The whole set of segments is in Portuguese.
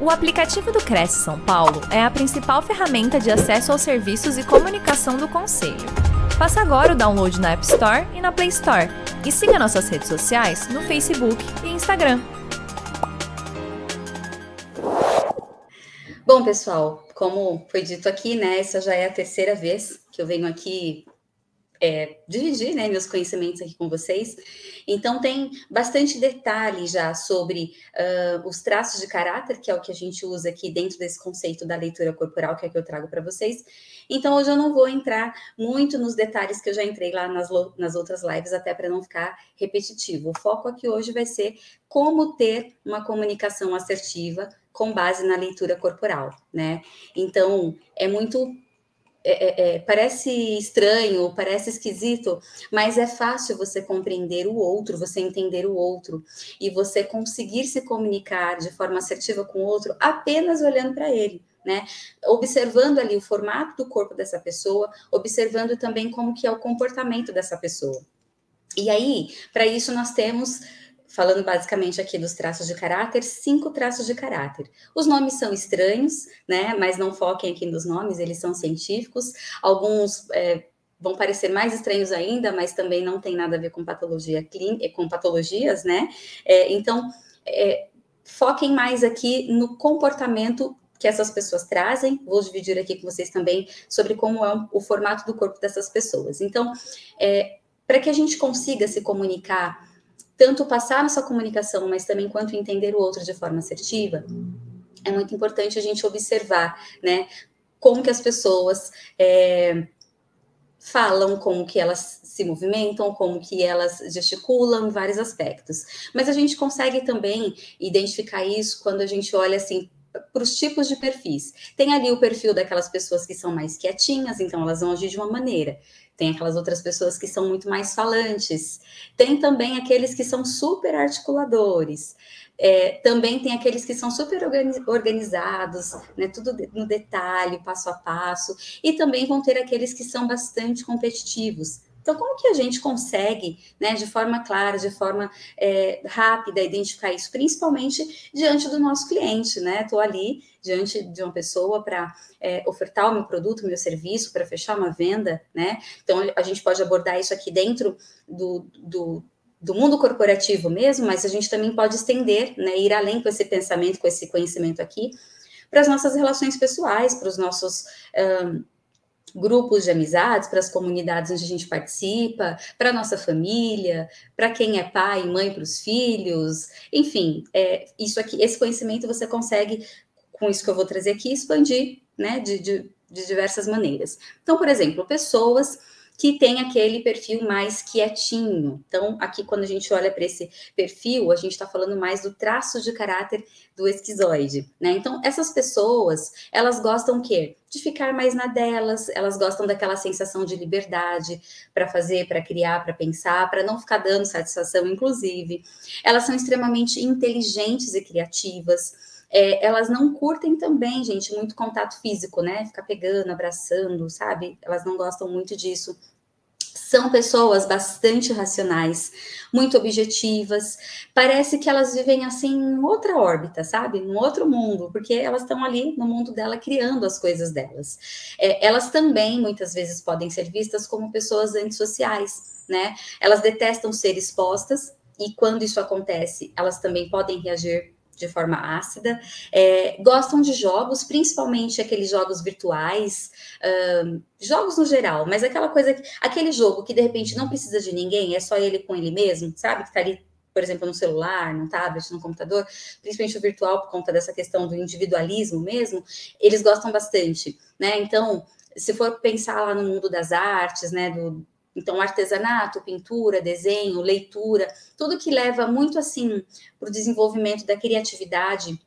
O aplicativo do Cresce São Paulo é a principal ferramenta de acesso aos serviços e comunicação do Conselho. Faça agora o download na App Store e na Play Store. E siga nossas redes sociais no Facebook e Instagram. Bom, pessoal, como foi dito aqui, né, essa já é a terceira vez que eu venho aqui é, dividir né, meus conhecimentos aqui com vocês. Então, tem bastante detalhe já sobre uh, os traços de caráter, que é o que a gente usa aqui dentro desse conceito da leitura corporal, que é que eu trago para vocês. Então, hoje eu não vou entrar muito nos detalhes que eu já entrei lá nas, nas outras lives, até para não ficar repetitivo. O foco aqui hoje vai ser como ter uma comunicação assertiva com base na leitura corporal, né? Então, é muito é, é, é, parece estranho, parece esquisito, mas é fácil você compreender o outro, você entender o outro e você conseguir se comunicar de forma assertiva com o outro apenas olhando para ele. Né? Observando ali o formato do corpo dessa pessoa, observando também como que é o comportamento dessa pessoa. E aí, para isso nós temos falando basicamente aqui dos traços de caráter, cinco traços de caráter. Os nomes são estranhos, né? Mas não foquem aqui nos nomes, eles são científicos. Alguns é, vão parecer mais estranhos ainda, mas também não tem nada a ver com patologia clínica, é, com patologias, né? É, então, é, foquem mais aqui no comportamento que essas pessoas trazem. Vou dividir aqui com vocês também sobre como é o formato do corpo dessas pessoas. Então, é, para que a gente consiga se comunicar tanto passar nossa comunicação, mas também quanto entender o outro de forma assertiva, é muito importante a gente observar, né, como que as pessoas é, falam, como que elas se movimentam, como que elas gesticulam, vários aspectos. Mas a gente consegue também identificar isso quando a gente olha assim para os tipos de perfis. Tem ali o perfil daquelas pessoas que são mais quietinhas, então elas vão agir de uma maneira. Tem aquelas outras pessoas que são muito mais falantes. Tem também aqueles que são super articuladores. É, também tem aqueles que são super organizados, né, tudo no detalhe, passo a passo, e também vão ter aqueles que são bastante competitivos. Então, como que a gente consegue, né, de forma clara, de forma é, rápida, identificar isso, principalmente diante do nosso cliente, né? Estou ali diante de uma pessoa para é, ofertar o meu produto, o meu serviço, para fechar uma venda, né? Então, a gente pode abordar isso aqui dentro do, do do mundo corporativo mesmo, mas a gente também pode estender, né, ir além com esse pensamento, com esse conhecimento aqui, para as nossas relações pessoais, para os nossos grupos de amizades, para as comunidades onde a gente participa, para a nossa família, para quem é pai e mãe para os filhos, enfim, é, isso aqui, esse conhecimento você consegue, com isso que eu vou trazer aqui, expandir, né, de, de, de diversas maneiras. Então, por exemplo, pessoas que tem aquele perfil mais quietinho. Então, aqui, quando a gente olha para esse perfil, a gente está falando mais do traço de caráter do esquizoide, né? Então, essas pessoas, elas gostam o quê? De ficar mais na delas, elas gostam daquela sensação de liberdade para fazer, para criar, para pensar, para não ficar dando satisfação, inclusive. Elas são extremamente inteligentes e criativas. É, elas não curtem também, gente, muito contato físico, né? Ficar pegando, abraçando, sabe? Elas não gostam muito disso. São pessoas bastante racionais, muito objetivas. Parece que elas vivem assim em outra órbita, sabe? Num outro mundo, porque elas estão ali no mundo dela criando as coisas delas. É, elas também muitas vezes podem ser vistas como pessoas antissociais, né? Elas detestam ser expostas e quando isso acontece, elas também podem reagir de forma ácida, é, gostam de jogos, principalmente aqueles jogos virtuais, jogos no geral, mas aquela coisa, aquele jogo que de repente não precisa de ninguém, é só ele com ele mesmo, sabe? Que tá ali, por exemplo, no celular, no tablet, no computador, principalmente o virtual, por conta dessa questão do individualismo mesmo, eles gostam bastante, né? Então, se for pensar lá no mundo das artes, né, do, então, artesanato, pintura, desenho, leitura, tudo que leva muito assim para o desenvolvimento da criatividade,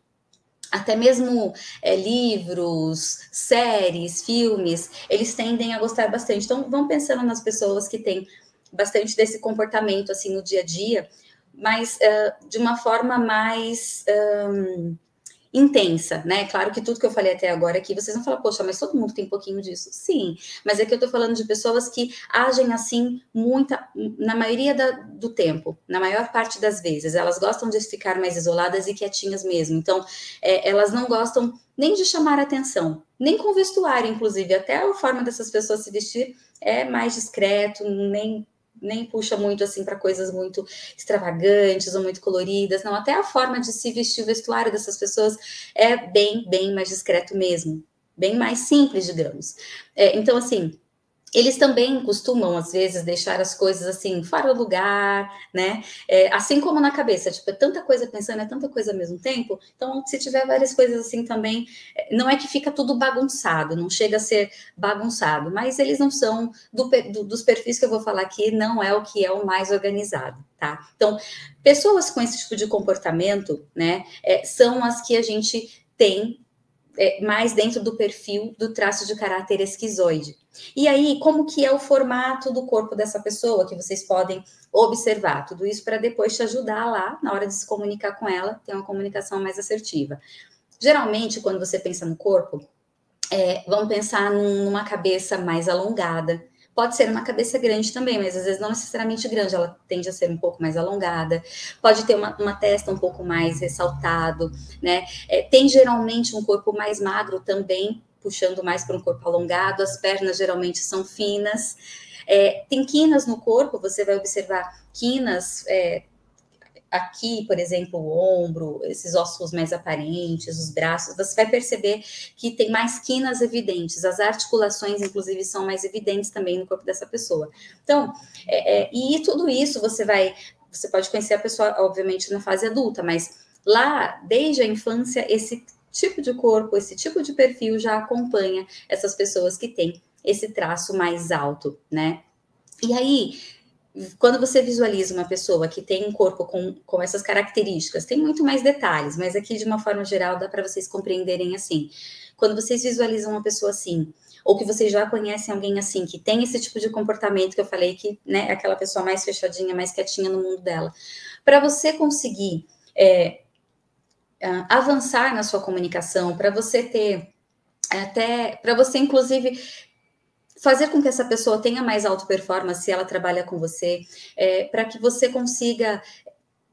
até mesmo é, livros, séries, filmes, eles tendem a gostar bastante. Então, vão pensando nas pessoas que têm bastante desse comportamento assim no dia a dia, mas uh, de uma forma mais um, intensa, né? Claro que tudo que eu falei até agora aqui, vocês vão falar, poxa, mas todo mundo tem um pouquinho disso. Sim, mas é que eu tô falando de pessoas que agem assim muita, na maioria da, do tempo, na maior parte das vezes. Elas gostam de ficar mais isoladas e quietinhas mesmo. Então, é, elas não gostam nem de chamar atenção, nem com vestuário, inclusive. Até a forma dessas pessoas se vestir é mais discreto, nem nem puxa muito assim para coisas muito extravagantes ou muito coloridas, não. Até a forma de se vestir o vestuário dessas pessoas é bem, bem mais discreto mesmo, bem mais simples, digamos. É, então, assim, eles também costumam, às vezes, deixar as coisas assim, fora do lugar, né? É, assim como na cabeça, tipo, é tanta coisa pensando, é tanta coisa ao mesmo tempo. Então, se tiver várias coisas assim também, é, não é que fica tudo bagunçado, não chega a ser bagunçado, mas eles não são, do, do, dos perfis que eu vou falar aqui, não é o que é o mais organizado, tá? Então, pessoas com esse tipo de comportamento, né, é, são as que a gente tem é, mais dentro do perfil do traço de caráter esquizoide. E aí, como que é o formato do corpo dessa pessoa que vocês podem observar? Tudo isso para depois te ajudar lá, na hora de se comunicar com ela, ter uma comunicação mais assertiva. Geralmente, quando você pensa no corpo, é, vamos pensar numa cabeça mais alongada, Pode ser uma cabeça grande também, mas às vezes não necessariamente grande, ela tende a ser um pouco mais alongada. Pode ter uma, uma testa um pouco mais ressaltado, né? É, tem geralmente um corpo mais magro também, puxando mais para um corpo alongado. As pernas geralmente são finas. É, tem quinas no corpo, você vai observar quinas é, aqui, por exemplo, o ombro, esses ossos mais aparentes, os braços, você vai perceber que tem mais quinas evidentes, as articulações, inclusive, são mais evidentes também no corpo dessa pessoa. Então, é, é, e tudo isso você vai, você pode conhecer a pessoa, obviamente, na fase adulta, mas lá, desde a infância, esse tipo de corpo, esse tipo de perfil já acompanha essas pessoas que têm esse traço mais alto, né? E aí, quando você visualiza uma pessoa que tem um corpo com, com essas características, tem muito mais detalhes, mas aqui de uma forma geral dá para vocês compreenderem assim. Quando vocês visualizam uma pessoa assim, ou que vocês já conhecem alguém assim, que tem esse tipo de comportamento que eu falei que, né, é aquela pessoa mais fechadinha, mais quietinha no mundo dela, para você conseguir é, avançar na sua comunicação, para você ter até para você inclusive fazer com que essa pessoa tenha mais alta performance se ela trabalha com você, é, para que você consiga,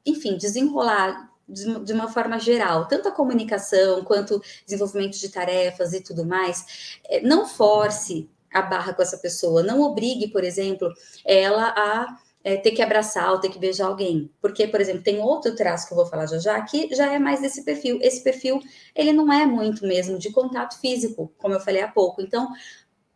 enfim, desenrolar de, de, uma forma geral, tanto a comunicação quanto desenvolvimento de tarefas e tudo mais. É, não force a barra com essa pessoa, não obrigue, por exemplo, ela a é, ter que abraçar ou ter que beijar alguém. Porque, por exemplo, tem outro traço que eu vou falar já já, que já é mais desse perfil. Esse perfil, ele não é muito mesmo de contato físico, como eu falei há pouco. Então,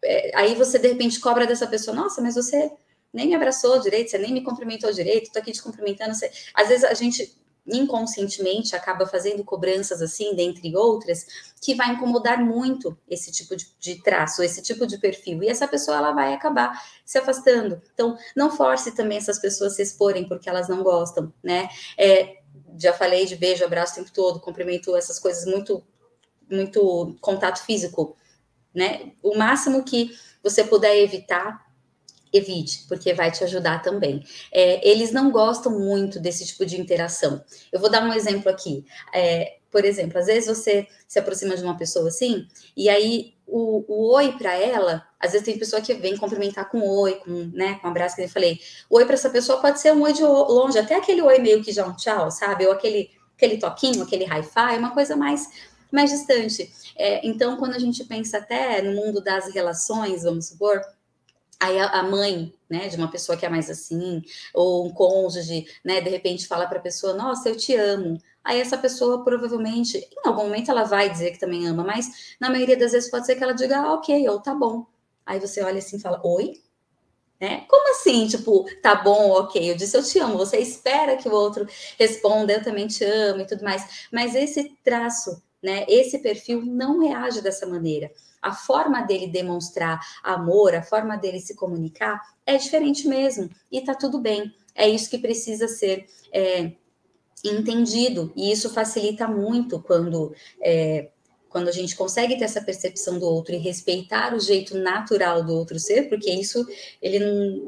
é, aí você de repente cobra dessa pessoa, nossa, mas você nem me abraçou direito, você nem me cumprimentou direito, tô aqui te cumprimentando. Você... Às vezes a gente inconscientemente acaba fazendo cobranças assim, dentre outras, que vai incomodar muito esse tipo de, de, traço, esse tipo de perfil. E essa pessoa ela vai acabar se afastando. Então, não force também essas pessoas se exporem porque elas não gostam, né? É, já falei de beijo, abraço o tempo todo, cumprimento, essas coisas muito, muito contato físico né? O máximo que você puder evitar, evite, porque vai te ajudar também. É, eles não gostam muito desse tipo de interação. Eu vou dar um exemplo aqui. É, por exemplo, às vezes você se aproxima de uma pessoa assim, e aí o, o oi para ela, às vezes tem pessoa que vem cumprimentar com oi, com, né, com um abraço que eu falei. Oi para essa pessoa pode ser um oi de longe, até aquele oi meio que já um tchau, sabe? Ou aquele, aquele toquinho, aquele hi-fi, uma coisa mais mais distante. É, então, quando a gente pensa até no mundo das relações, vamos supor, aí a, mãe, né, de uma pessoa que é mais assim, ou um cônjuge, né, de repente fala para a pessoa, nossa, eu te amo. Aí essa pessoa provavelmente, em algum momento ela vai dizer que também ama, mas na maioria das vezes pode ser que ela diga, ah, ok, ou tá bom. Aí você olha assim e fala, oi? Né? Como assim? Tipo, tá bom, ok, eu disse eu te amo, você espera que o outro responda, eu também te amo e tudo mais. Mas esse traço né? Esse perfil não reage dessa maneira. A forma dele demonstrar amor, a forma dele se comunicar é diferente mesmo. E tá tudo bem. É isso que precisa ser é, entendido. E isso facilita muito quando. É, quando a gente consegue ter essa percepção do outro e respeitar o jeito natural do outro ser, porque isso ele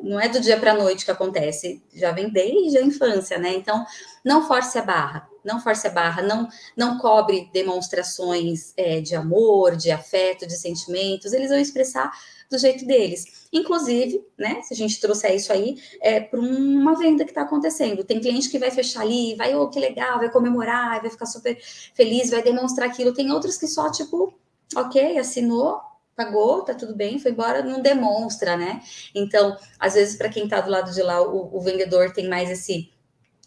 não, é do dia para a noite que acontece, já vem desde a infância, né? Então, não force a barra, não force a barra, não, não cobre demonstrações é, de amor, de afeto, de sentimentos, eles vão expressar do jeito deles. Inclusive, né, se a gente trouxer isso aí é, para uma venda que está acontecendo. Tem cliente que vai fechar ali, vai, oh, que legal, vai comemorar, vai ficar super feliz, vai demonstrar aquilo. Tem outros que só, tipo, ok, assinou, pagou, tá tudo bem, foi embora, não demonstra, né? Então, às vezes, para quem está do lado de lá, o, o vendedor tem mais esse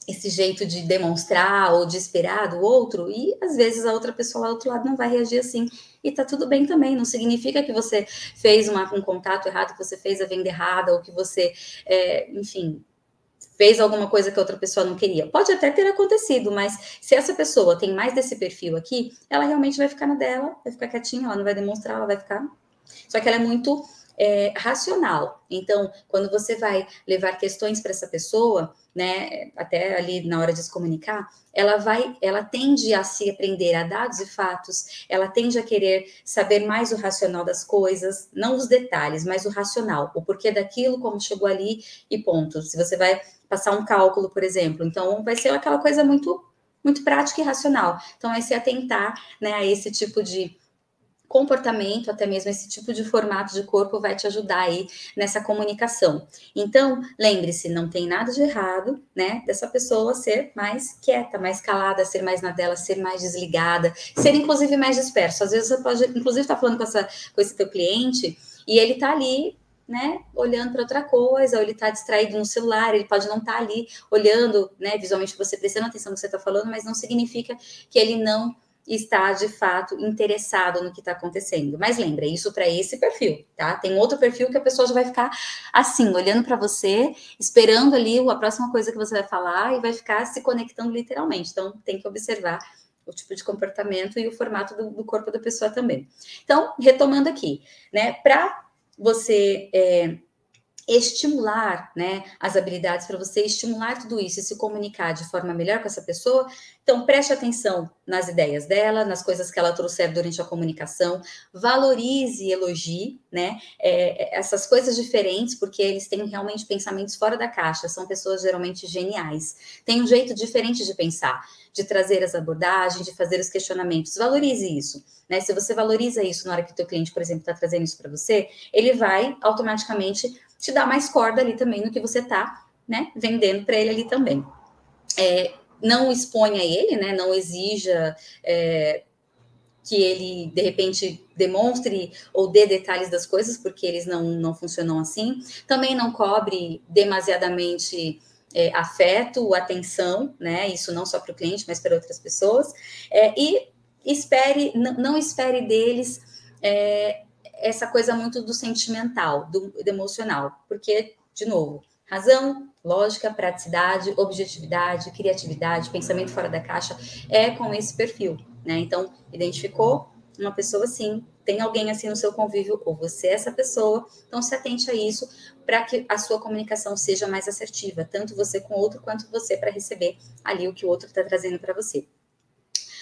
esse jeito de demonstrar ou de esperar do outro, e às vezes a outra pessoa lá do outro lado não vai reagir assim, e tá tudo bem também, não significa que você fez uma, um contato errado, que você fez a venda errada, ou que você, é, enfim, fez alguma coisa que a outra pessoa não queria. Pode até ter acontecido, mas se essa pessoa tem mais desse perfil aqui, ela realmente vai ficar na dela, vai ficar quietinha, ela não vai demonstrar, ela vai ficar. Só que ela é muito é, racional. Então, quando você vai levar questões para essa pessoa, né, até ali na hora de se comunicar, ela vai, ela tende a se aprender a dados e fatos, ela tende a querer saber mais o racional das coisas, não os detalhes, mas o racional, o porquê daquilo, como chegou ali e ponto. Se você vai passar um cálculo, por exemplo, então vai ser aquela coisa muito muito prática e racional. Então, é se atentar né, a esse tipo de comportamento, até mesmo esse tipo de formato de corpo vai te ajudar aí nessa comunicação. Então, lembre-se, não tem nada de errado, né, dessa pessoa ser mais quieta, mais calada, ser mais na dela, ser mais desligada, ser inclusive mais disperso. Às vezes você pode, inclusive, estar tá falando com, essa, com esse teu cliente e ele tá ali né, olhando para outra coisa, ou ele está distraído no celular, ele pode não estar tá ali olhando, né, visualmente você prestando atenção no que você está falando, mas não significa que ele não está de fato interessado no que está acontecendo. Mas lembra, isso para esse perfil, tá? Tem outro perfil que a pessoa já vai ficar assim, olhando para você, esperando ali a próxima coisa que você vai falar e vai ficar se conectando literalmente. Então, tem que observar o tipo de comportamento e o formato do, do corpo da pessoa também. Então, retomando aqui, né? Para você é, estimular né, as habilidades para você estimular tudo isso e se comunicar de forma melhor com essa pessoa. Então, preste atenção nas ideias dela, nas coisas que ela trouxer durante a comunicação, valorize e elogie né, é, é, essas coisas diferentes, porque eles têm realmente pensamentos fora da caixa, são pessoas geralmente geniais, têm um jeito diferente de pensar, de trazer as abordagens, de fazer os questionamentos. Valorize isso. Né? Se você valoriza isso na hora que o teu cliente, por exemplo, está trazendo isso para você, ele vai automaticamente te dar mais corda ali também no que você está né, vendendo para ele ali também. É, não exponha ele, né, não exija é, que ele, de repente, demonstre ou dê detalhes das coisas, porque eles não, não funcionam assim. Também não cobre demasiadamente é, afeto, atenção, né? Isso não só para o cliente, mas para outras pessoas. É, e espere, não espere deles é, essa coisa muito do sentimental, do, do emocional, porque, de novo, razão, lógica, praticidade, objetividade, criatividade, pensamento fora da caixa é com esse perfil, né? Então, identificou uma pessoa assim, tem alguém assim no seu convívio, ou você é essa pessoa, então se atente a isso para que a sua comunicação seja mais assertiva, tanto você com o outro quanto você para receber ali o que o outro está trazendo para você.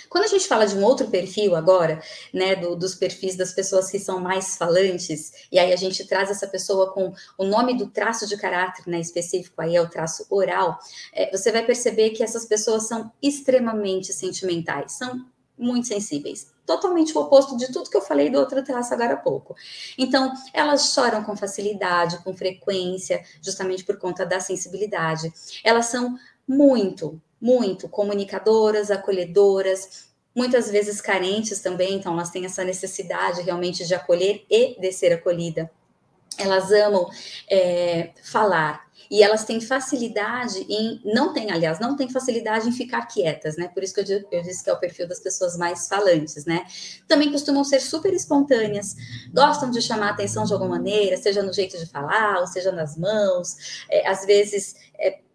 Quando a gente fala de um outro perfil agora, né, do, dos perfis das pessoas que são mais falantes, e aí a gente traz essa pessoa com o nome do traço de caráter, né, específico aí é o traço oral, é, você vai perceber que essas pessoas são extremamente sentimentais, são muito sensíveis. Totalmente o oposto de tudo que eu falei do outro traço agora há pouco. Então, elas choram com facilidade, com frequência, justamente por conta da sensibilidade. Elas são muito, muito comunicadoras, acolhedoras, muitas vezes carentes também, então elas têm essa necessidade realmente de acolher e de ser acolhida. Elas amam é, falar, e elas têm facilidade em, não tem, aliás, não tem facilidade em ficar quietas, né? Por isso que eu, eu disse que é o perfil das pessoas mais falantes, né? Também costumam ser super espontâneas, gostam de chamar atenção de alguma maneira, seja no jeito de falar, ou seja nas mãos, é, às vezes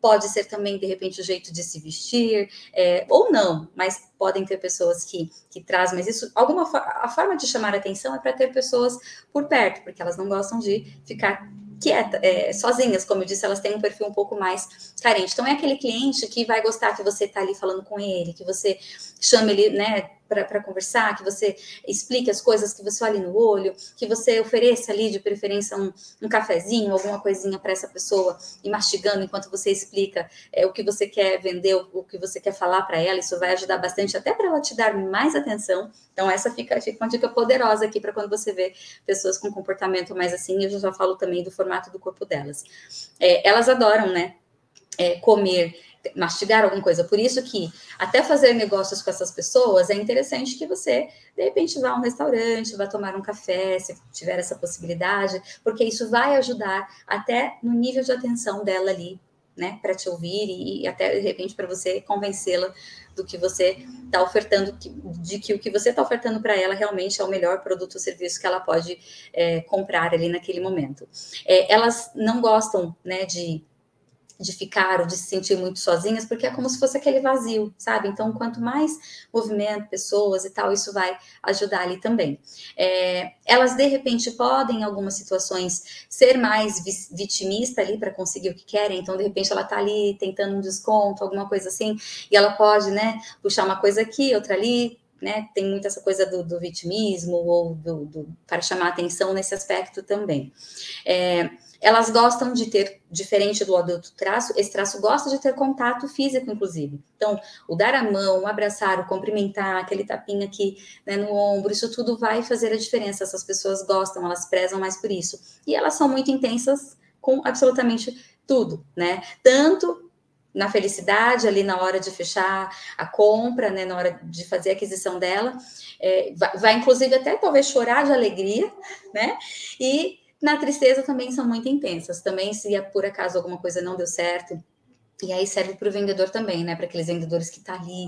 pode ser também, de repente, o jeito de se vestir, é, ou não, mas podem ter pessoas que, que trazem, mas isso, alguma a forma de chamar atenção é para ter pessoas por perto, porque elas não gostam de ficar quieta, é, sozinhas, como eu disse, elas têm um perfil um pouco mais carente. Então, é aquele cliente que vai gostar que você está ali falando com ele, que você chama ele, né, para conversar, que você explique as coisas, que você olhe no olho, que você ofereça ali de preferência um, um cafezinho, alguma coisinha para essa pessoa e mastigando enquanto você explica é, o que você quer vender, o, o que você quer falar para ela. Isso vai ajudar bastante até para ela te dar mais atenção. Então, essa fica, fica uma dica poderosa aqui para quando você vê pessoas com comportamento mais assim. Eu já falo também do formato do corpo delas. É, elas adoram, né? É, comer mastigar alguma coisa. Por isso que até fazer negócios com essas pessoas é interessante que você de repente vá a um restaurante, vá tomar um café, se tiver essa possibilidade, porque isso vai ajudar até no nível de atenção dela ali, né, para te ouvir e, e até de repente para você convencê-la do que você está ofertando, de que o que você está ofertando para ela realmente é o melhor produto ou serviço que ela pode é, comprar ali naquele momento. É, elas não gostam, né, de de ficar ou de se sentir muito sozinhas, porque é como se fosse aquele vazio, sabe? Então, quanto mais movimento, pessoas e tal, isso vai ajudar ali também. É, elas, de repente, podem, em algumas situações, ser mais vitimista ali para conseguir o que querem, então, de repente, ela tá ali tentando um desconto, alguma coisa assim, e ela pode, né, puxar uma coisa aqui, outra ali, né, tem muito essa coisa do, do vitimismo ou do, do, para chamar atenção nesse aspecto também. É, elas gostam de ter, diferente do adulto traço, esse traço gosta de ter contato físico, inclusive. Então, o dar a mão, o abraçar, o cumprimentar, aquele tapinha aqui né, no ombro, isso tudo vai fazer a diferença. Essas pessoas gostam, elas prezam mais por isso. E elas são muito intensas com absolutamente tudo, né? Tanto na felicidade ali na hora de fechar a compra, né, na hora de fazer a aquisição dela, é, vai, vai, inclusive até talvez chorar de alegria, né? E na tristeza também são muito intensas. Também, se é por acaso alguma coisa não deu certo, e aí serve para o vendedor também, né? Para aqueles vendedores que estão tá ali,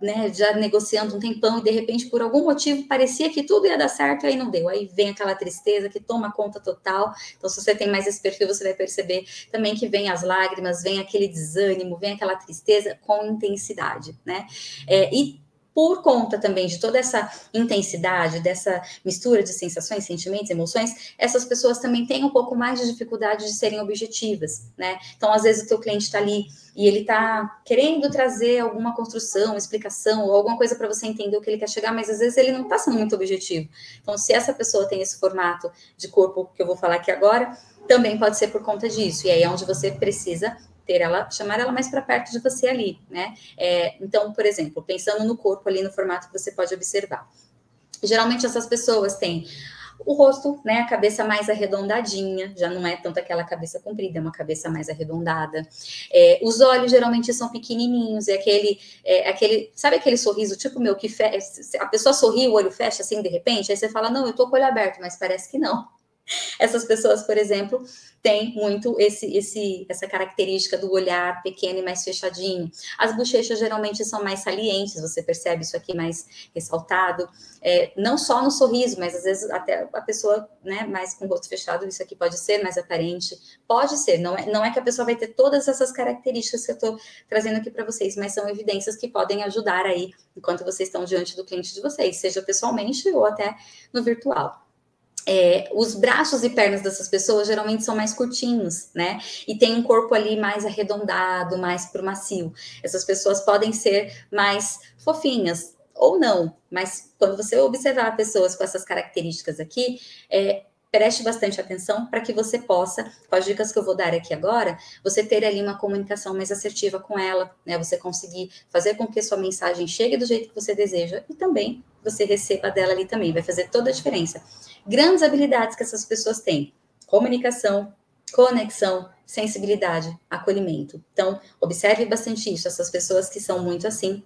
né, já negociando um tempão e de repente, por algum motivo, parecia que tudo ia dar certo e aí não deu. Aí vem aquela tristeza que toma conta total. Então, se você tem mais esse perfil, você vai perceber também que vem as lágrimas, vem aquele desânimo, vem aquela tristeza com intensidade, né? É, e por conta também de toda essa intensidade, dessa mistura de sensações, sentimentos, emoções, essas pessoas também têm um pouco mais de dificuldade de serem objetivas, né? Então, às vezes, o teu cliente está ali e ele está querendo trazer alguma construção, explicação ou alguma coisa para você entender o que ele quer chegar, mas às vezes ele não está sendo muito objetivo. Então, se essa pessoa tem esse formato de corpo que eu vou falar aqui agora, também pode ser por conta disso. E aí é onde você precisa ter ela, chamar ela mais para perto de você ali, né? É, então, por exemplo, pensando no corpo ali no formato que você pode observar. Geralmente essas pessoas têm o rosto, né, a cabeça mais arredondadinha, já não é tanto aquela cabeça comprida, é uma cabeça mais arredondada. É, os olhos geralmente são pequenininhos, é aquele, é, aquele, sabe aquele sorriso tipo meu que a pessoa sorri, o olho fecha assim de repente, aí você fala, não, eu tô com o olho aberto, mas parece que não. Essas pessoas, por exemplo, têm muito esse, esse, essa característica do olhar pequeno e mais fechadinho. As bochechas geralmente são mais salientes, você percebe isso aqui mais ressaltado. É, não só no sorriso, mas às vezes até a pessoa, né, mais com o rosto fechado, isso aqui pode ser mais aparente. Pode ser, não é, não é que a pessoa vai ter todas essas características que eu estou trazendo aqui para vocês, mas são evidências que podem ajudar aí enquanto vocês estão diante do cliente de vocês, seja pessoalmente ou até no virtual é, os braços e pernas dessas pessoas geralmente são mais curtinhos, né? E tem um corpo ali mais arredondado, mais pro macio. Essas pessoas podem ser mais fofinhas ou não, mas quando você observar pessoas com essas características aqui, é, preste bastante atenção para que você possa, com as dicas que eu vou dar aqui agora, você ter ali uma comunicação mais assertiva com ela, né? Você conseguir fazer com que a sua mensagem chegue do jeito que você deseja e também você receba dela ali também, vai fazer toda a diferença. Grandes habilidades que essas pessoas têm: comunicação, conexão, sensibilidade, acolhimento. Então, observe bastante isso. Essas pessoas que são muito assim,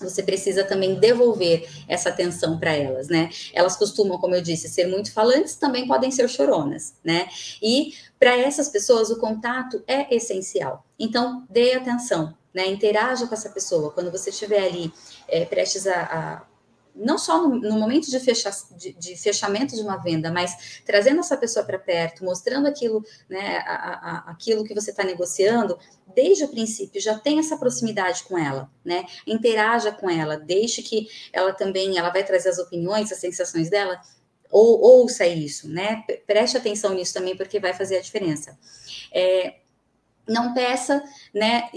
você precisa também devolver essa atenção para elas, né? Elas costumam, como eu disse, ser muito falantes, também podem ser choronas, né? E para essas pessoas o contato é essencial. Então, dê atenção, né? Interaja com essa pessoa. Quando você estiver ali é, prestes a, a não só no, no momento de, fecha, de, de, fechamento de uma venda, mas trazendo essa pessoa para perto, mostrando aquilo, né, a, a, aquilo que você está negociando, desde o princípio já tem essa proximidade com ela, né? Interaja com ela, deixe que ela também, ela vai trazer as opiniões, as sensações dela, ou ouça isso, né? Preste atenção nisso também, porque vai fazer a diferença. É, não peça, né?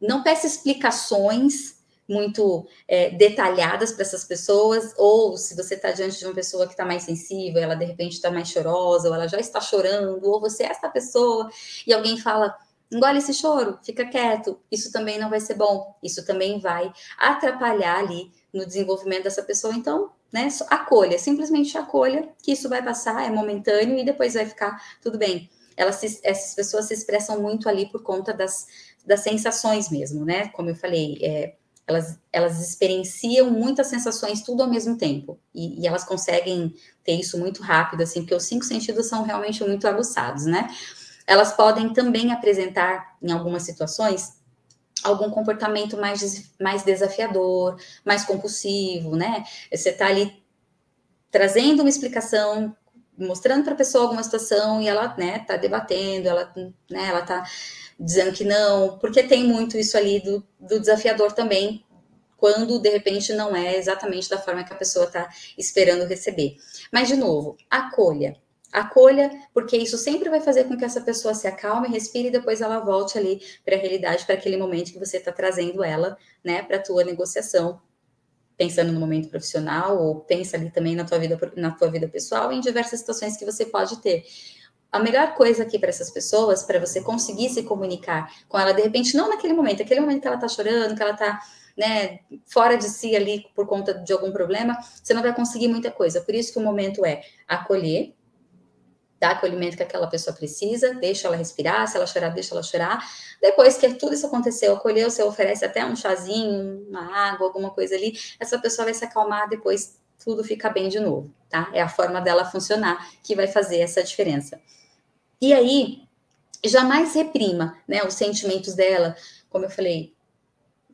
Não peça explicações muito é, detalhadas para essas pessoas, ou se você está diante de uma pessoa que está mais sensível, ela de repente está mais chorosa, ou ela já está chorando, ou você é essa pessoa, e alguém fala, engole esse choro, fica quieto, isso também não vai ser bom, isso também vai atrapalhar ali no desenvolvimento dessa pessoa, então, né, acolha, simplesmente acolha, que isso vai passar, é momentâneo, e depois vai ficar tudo bem. Elas se, essas pessoas se expressam muito ali por conta das, das sensações mesmo, né, como eu falei, é, elas, elas experienciam muitas sensações tudo ao mesmo tempo. E, e, elas conseguem ter isso muito rápido, assim, porque os cinco sentidos são realmente muito aguçados, né? Elas podem também apresentar, em algumas situações, algum comportamento mais, mais desafiador, mais compulsivo, né? Você está ali trazendo uma explicação, mostrando para a pessoa alguma situação e ela, né, tá debatendo, ela, né, ela tá dizendo que não, porque tem muito isso ali do, do desafiador também, quando de repente não é exatamente da forma que a pessoa está esperando receber. Mas, de novo, acolha. Acolha, porque isso sempre vai fazer com que essa pessoa se acalme, respire e depois ela volte ali para a realidade, para aquele momento que você está trazendo ela, né, para a tua negociação, pensando no momento profissional, ou pensa ali também na tua vida, na tua vida pessoal, em diversas situações que você pode ter a melhor coisa aqui para essas pessoas, para você conseguir se comunicar com ela, de repente, não naquele momento, aquele momento que ela está chorando, que ela está né, fora de si ali por conta de algum problema, você não vai conseguir muita coisa. Por isso que o momento é acolher, dar acolhimento que aquela pessoa precisa, deixa ela respirar, se ela chorar, deixa ela chorar. Depois que tudo isso aconteceu, acolheu, você oferece até um chazinho, uma água, alguma coisa ali, essa pessoa vai se acalmar, depois tudo fica bem de novo, tá? É a forma dela funcionar que vai fazer essa diferença. E aí, jamais reprima, né, os sentimentos dela, como eu falei,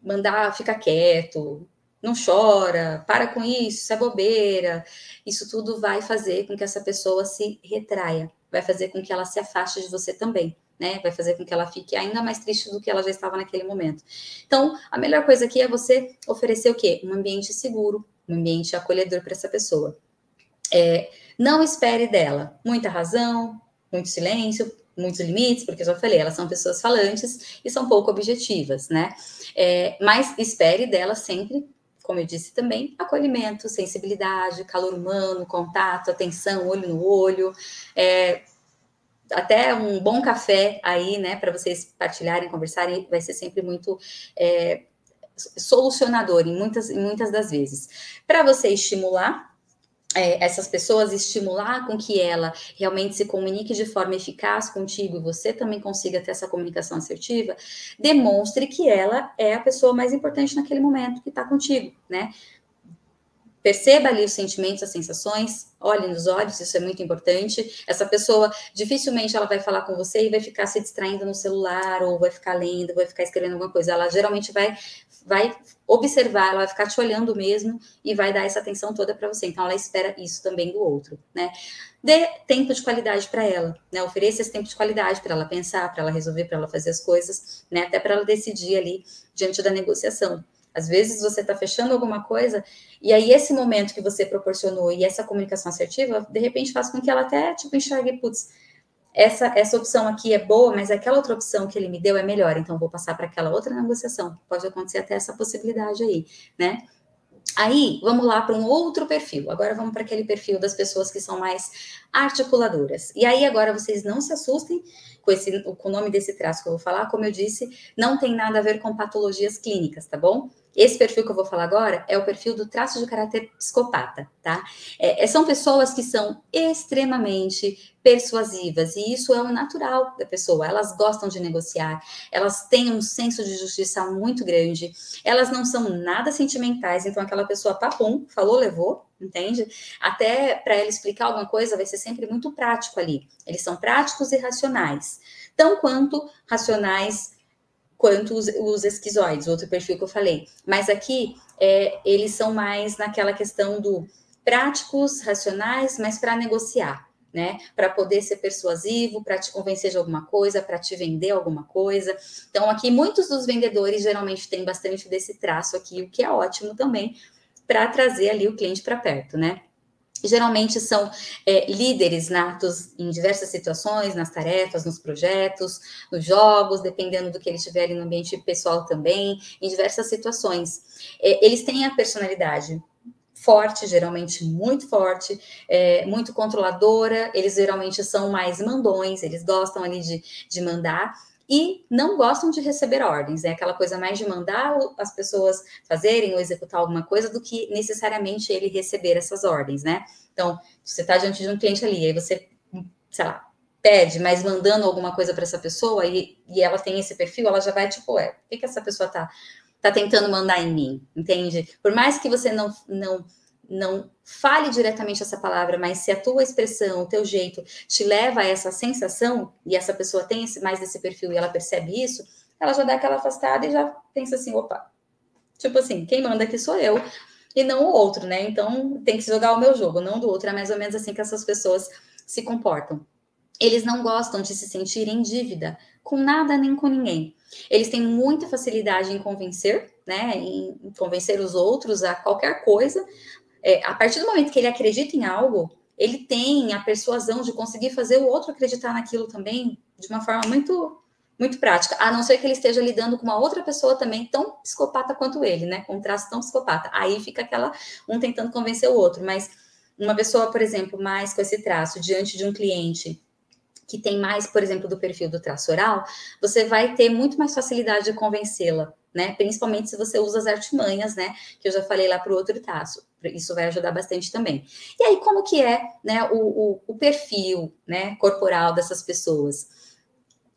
mandar ficar quieto, não chora, para com isso, isso é bobeira. Isso tudo vai fazer com que essa pessoa se retraia, vai fazer com que ela se afaste de você também. Né, vai fazer com que ela fique ainda mais triste do que ela já estava naquele momento. Então, a melhor coisa aqui é você oferecer o quê? Um ambiente seguro, um ambiente acolhedor para essa pessoa. É, não espere dela muita razão, muito silêncio, muitos limites, porque eu já falei, elas são pessoas falantes e são pouco objetivas, né? É, mas espere dela sempre, como eu disse também, acolhimento, sensibilidade, calor humano, contato, atenção, olho no olho, é, até um bom café aí, né, para vocês partilharem, conversarem, vai ser sempre muito é, solucionador em muitas, em muitas das vezes. Para você estimular é, essas pessoas, estimular com que ela realmente se comunique de forma eficaz contigo e você também consiga ter essa comunicação assertiva, demonstre que ela é a pessoa mais importante naquele momento que está contigo, né? Perceba ali os sentimentos, as sensações, olhe nos olhos, isso é muito importante. Essa pessoa dificilmente ela vai falar com você e vai ficar se distraindo no celular, ou vai ficar lendo, vai ficar escrevendo alguma coisa. Ela geralmente vai, vai observar, ela vai ficar te olhando mesmo e vai dar essa atenção toda para você. Então ela espera isso também do outro, né? Dê tempo de qualidade para ela, né? Ofereça esse tempo de qualidade para ela pensar, para ela resolver, para ela fazer as coisas, né? Até para ela decidir ali diante da negociação. Às vezes você está fechando alguma coisa, e aí esse momento que você proporcionou e essa comunicação assertiva, de repente faz com que ela até tipo enxergue, putz, essa, essa opção aqui é boa, mas aquela outra opção que ele me deu é melhor, então vou passar para aquela outra negociação. Pode acontecer até essa possibilidade aí, né? Aí, vamos lá para um outro perfil. Agora vamos para aquele perfil das pessoas que são mais articuladoras. E aí, agora vocês não se assustem com, esse, com o nome desse traço que eu vou falar. Como eu disse, não tem nada a ver com patologias clínicas, tá bom? Esse perfil que eu vou falar agora é o perfil do traço de caráter psicopata, tá? É, é, são pessoas que são extremamente persuasivas, e isso é o natural da pessoa. Elas gostam de negociar, elas têm um senso de justiça muito grande, elas não são nada sentimentais, então aquela pessoa papum, falou, levou, entende? Até para ela explicar alguma coisa vai ser sempre muito prático ali. Eles são práticos e racionais, tão quanto racionais quanto os, os esquizoides, outro perfil que eu falei. Mas aqui é, eles são mais naquela questão do práticos, racionais, mas para negociar, né? Para poder ser persuasivo, para te convencer de alguma coisa, para te vender alguma coisa. Então, aqui muitos dos vendedores geralmente têm bastante desse traço aqui, o que é ótimo também para trazer ali o cliente para perto, né? geralmente são é, líderes natos em diversas situações, nas tarefas, nos projetos, nos jogos, dependendo do que eles tiverem no ambiente pessoal também, em diversas situações. É, eles têm a personalidade forte, geralmente muito forte, é, muito controladora, eles geralmente são mais mandões, eles gostam ali de, de mandar, e não gostam de receber ordens. É aquela coisa mais de mandar as pessoas fazerem ou executar alguma coisa do que necessariamente ele receber essas ordens, né? Então, você está diante de um cliente ali, aí você, sei lá, pede, mas mandando alguma coisa para essa pessoa e, e ela tem esse perfil, ela já vai tipo, é, o que, que essa pessoa tá, tá tentando mandar em mim, entende? Por mais que você não, não não fale diretamente essa palavra, mas se a tua expressão, o teu jeito te leva a essa sensação, e essa pessoa tem esse, mais desse perfil e ela percebe isso, ela já dá aquela afastada e já pensa assim, opa, tipo assim, quem manda aqui sou eu e não o outro, né? Então tem que jogar o meu jogo, não do outro. É mais ou menos assim que essas pessoas se comportam. Eles não gostam de se sentir em dívida com nada nem com ninguém. Eles têm muita facilidade em convencer, né? Em convencer os outros a qualquer coisa, é, a partir do momento que ele acredita em algo, ele tem a persuasão de conseguir fazer o outro acreditar naquilo também de uma forma muito muito prática, a não ser que ele esteja lidando com uma outra pessoa também tão psicopata quanto ele, né? Com um traço tão psicopata. Aí fica aquela um tentando convencer o outro, mas uma pessoa, por exemplo, mais com esse traço diante de um cliente que tem mais, por exemplo, do perfil do traço oral, você vai ter muito mais facilidade de convencê-la, né? Principalmente se você usa as artimanhas, né? Que eu já falei lá para o outro traço. Isso vai ajudar bastante também. E aí, como que é né, o, o, o perfil né, corporal dessas pessoas?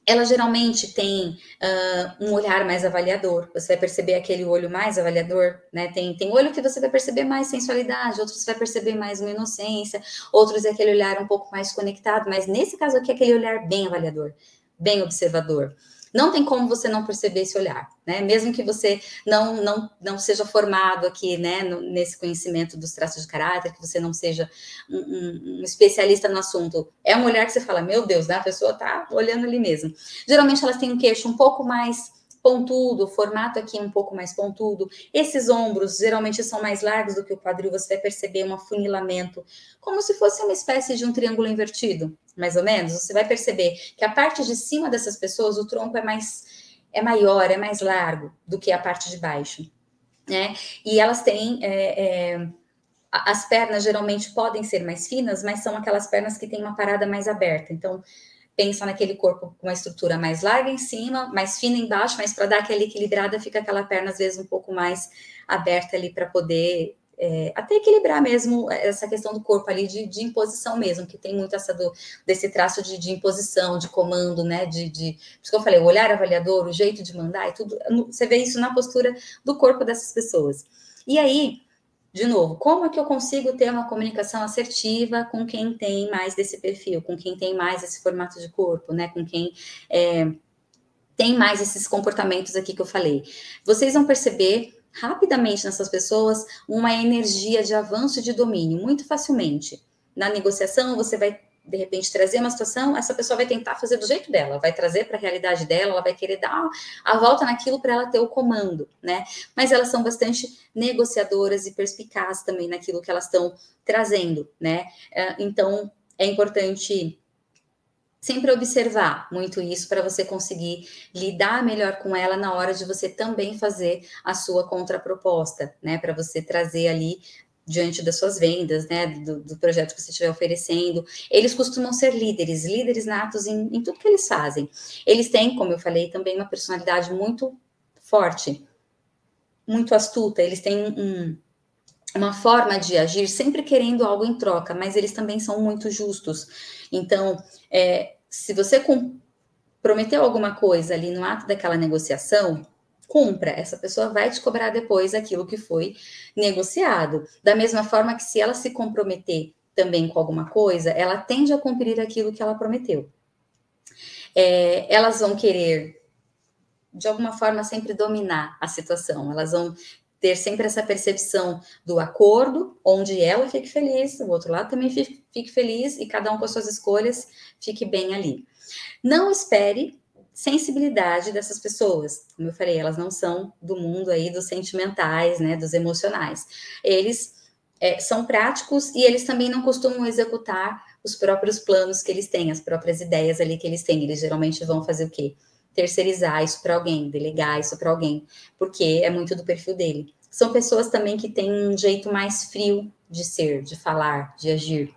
ela geralmente tem uh, um olhar mais avaliador. Você vai perceber aquele olho mais avaliador, né? Tem, tem olho que você vai perceber mais sensualidade, outros você vai perceber mais uma inocência, outros é aquele olhar um pouco mais conectado, mas nesse caso aqui é aquele olhar bem avaliador, bem observador. Não tem como você não perceber esse olhar, né? Mesmo que você não não, não seja formado aqui, né, nesse conhecimento dos traços de caráter, que você não seja um, um, um, especialista no assunto, é um olhar que você fala, meu Deus, né? A pessoa tá olhando ali mesmo. Geralmente elas têm um queixo um pouco mais pontudo, o formato aqui um pouco mais pontudo. Esses ombros geralmente são mais largos do que o quadril, você vai perceber um afunilamento, como se fosse uma espécie de um triângulo invertido, mais ou menos. Você vai perceber que a parte de cima dessas pessoas, o tronco é mais é maior, é mais largo do que a parte de baixo, né? E elas têm é, é, as pernas geralmente podem ser mais finas, mas são aquelas pernas que têm uma parada mais aberta. Então, pensa naquele corpo com uma estrutura mais larga em cima, mais fina embaixo, mas para dar aquela equilibrada, fica aquela perna às vezes um pouco mais aberta ali para poder é, até equilibrar mesmo essa questão do corpo ali de, de imposição mesmo, que tem muito essa do, desse traço de, de, imposição, de comando, né? De, de, por isso que eu falei, o olhar avaliador, o jeito de mandar e tudo, você vê isso na postura do corpo dessas pessoas. E aí, de novo, como é que eu consigo ter uma comunicação assertiva com quem tem mais desse perfil, com quem tem mais esse formato de corpo, né? Com quem é, tem mais esses comportamentos aqui que eu falei. Vocês vão perceber rapidamente nessas pessoas uma energia de avanço de domínio, muito facilmente. Na negociação, você vai de repente trazer uma situação, essa pessoa vai tentar fazer do jeito dela, vai trazer para a realidade dela, ela vai querer dar a volta naquilo para ela ter o comando, né? Mas elas são bastante negociadoras e perspicazes também naquilo que elas estão trazendo, né? É, então é importante sempre observar muito isso para você conseguir lidar melhor com ela na hora de você também fazer a sua contraproposta, né? Para você trazer ali diante das suas vendas, né, do, do, projeto que você estiver oferecendo. Eles costumam ser líderes, líderes natos em, em, tudo que eles fazem. Eles têm, como eu falei, também uma personalidade muito forte, muito astuta. Eles têm um, uma forma de agir sempre querendo algo em troca, mas eles também são muito justos. Então, é, se você prometeu alguma coisa ali no ato daquela negociação, cumpra. Essa pessoa vai te cobrar depois aquilo que foi negociado. Da mesma forma que se ela se comprometer também com alguma coisa, ela tende a cumprir aquilo que ela prometeu. É, elas vão querer, de alguma forma, sempre dominar a situação. Elas vão ter sempre essa percepção do acordo, onde ela fique feliz, o outro lado também fique, feliz e cada um com as suas escolhas fique bem ali. Não espere sensibilidade dessas pessoas. Como eu falei, elas não são do mundo aí dos sentimentais, né, dos emocionais. Eles é, são práticos e eles também não costumam executar os próprios planos que eles têm, as próprias ideias ali que eles têm. Eles geralmente vão fazer o quê? Terceirizar isso para alguém, delegar isso para alguém, porque é muito do perfil dele. São pessoas também que têm um jeito mais frio de ser, de falar, de agir.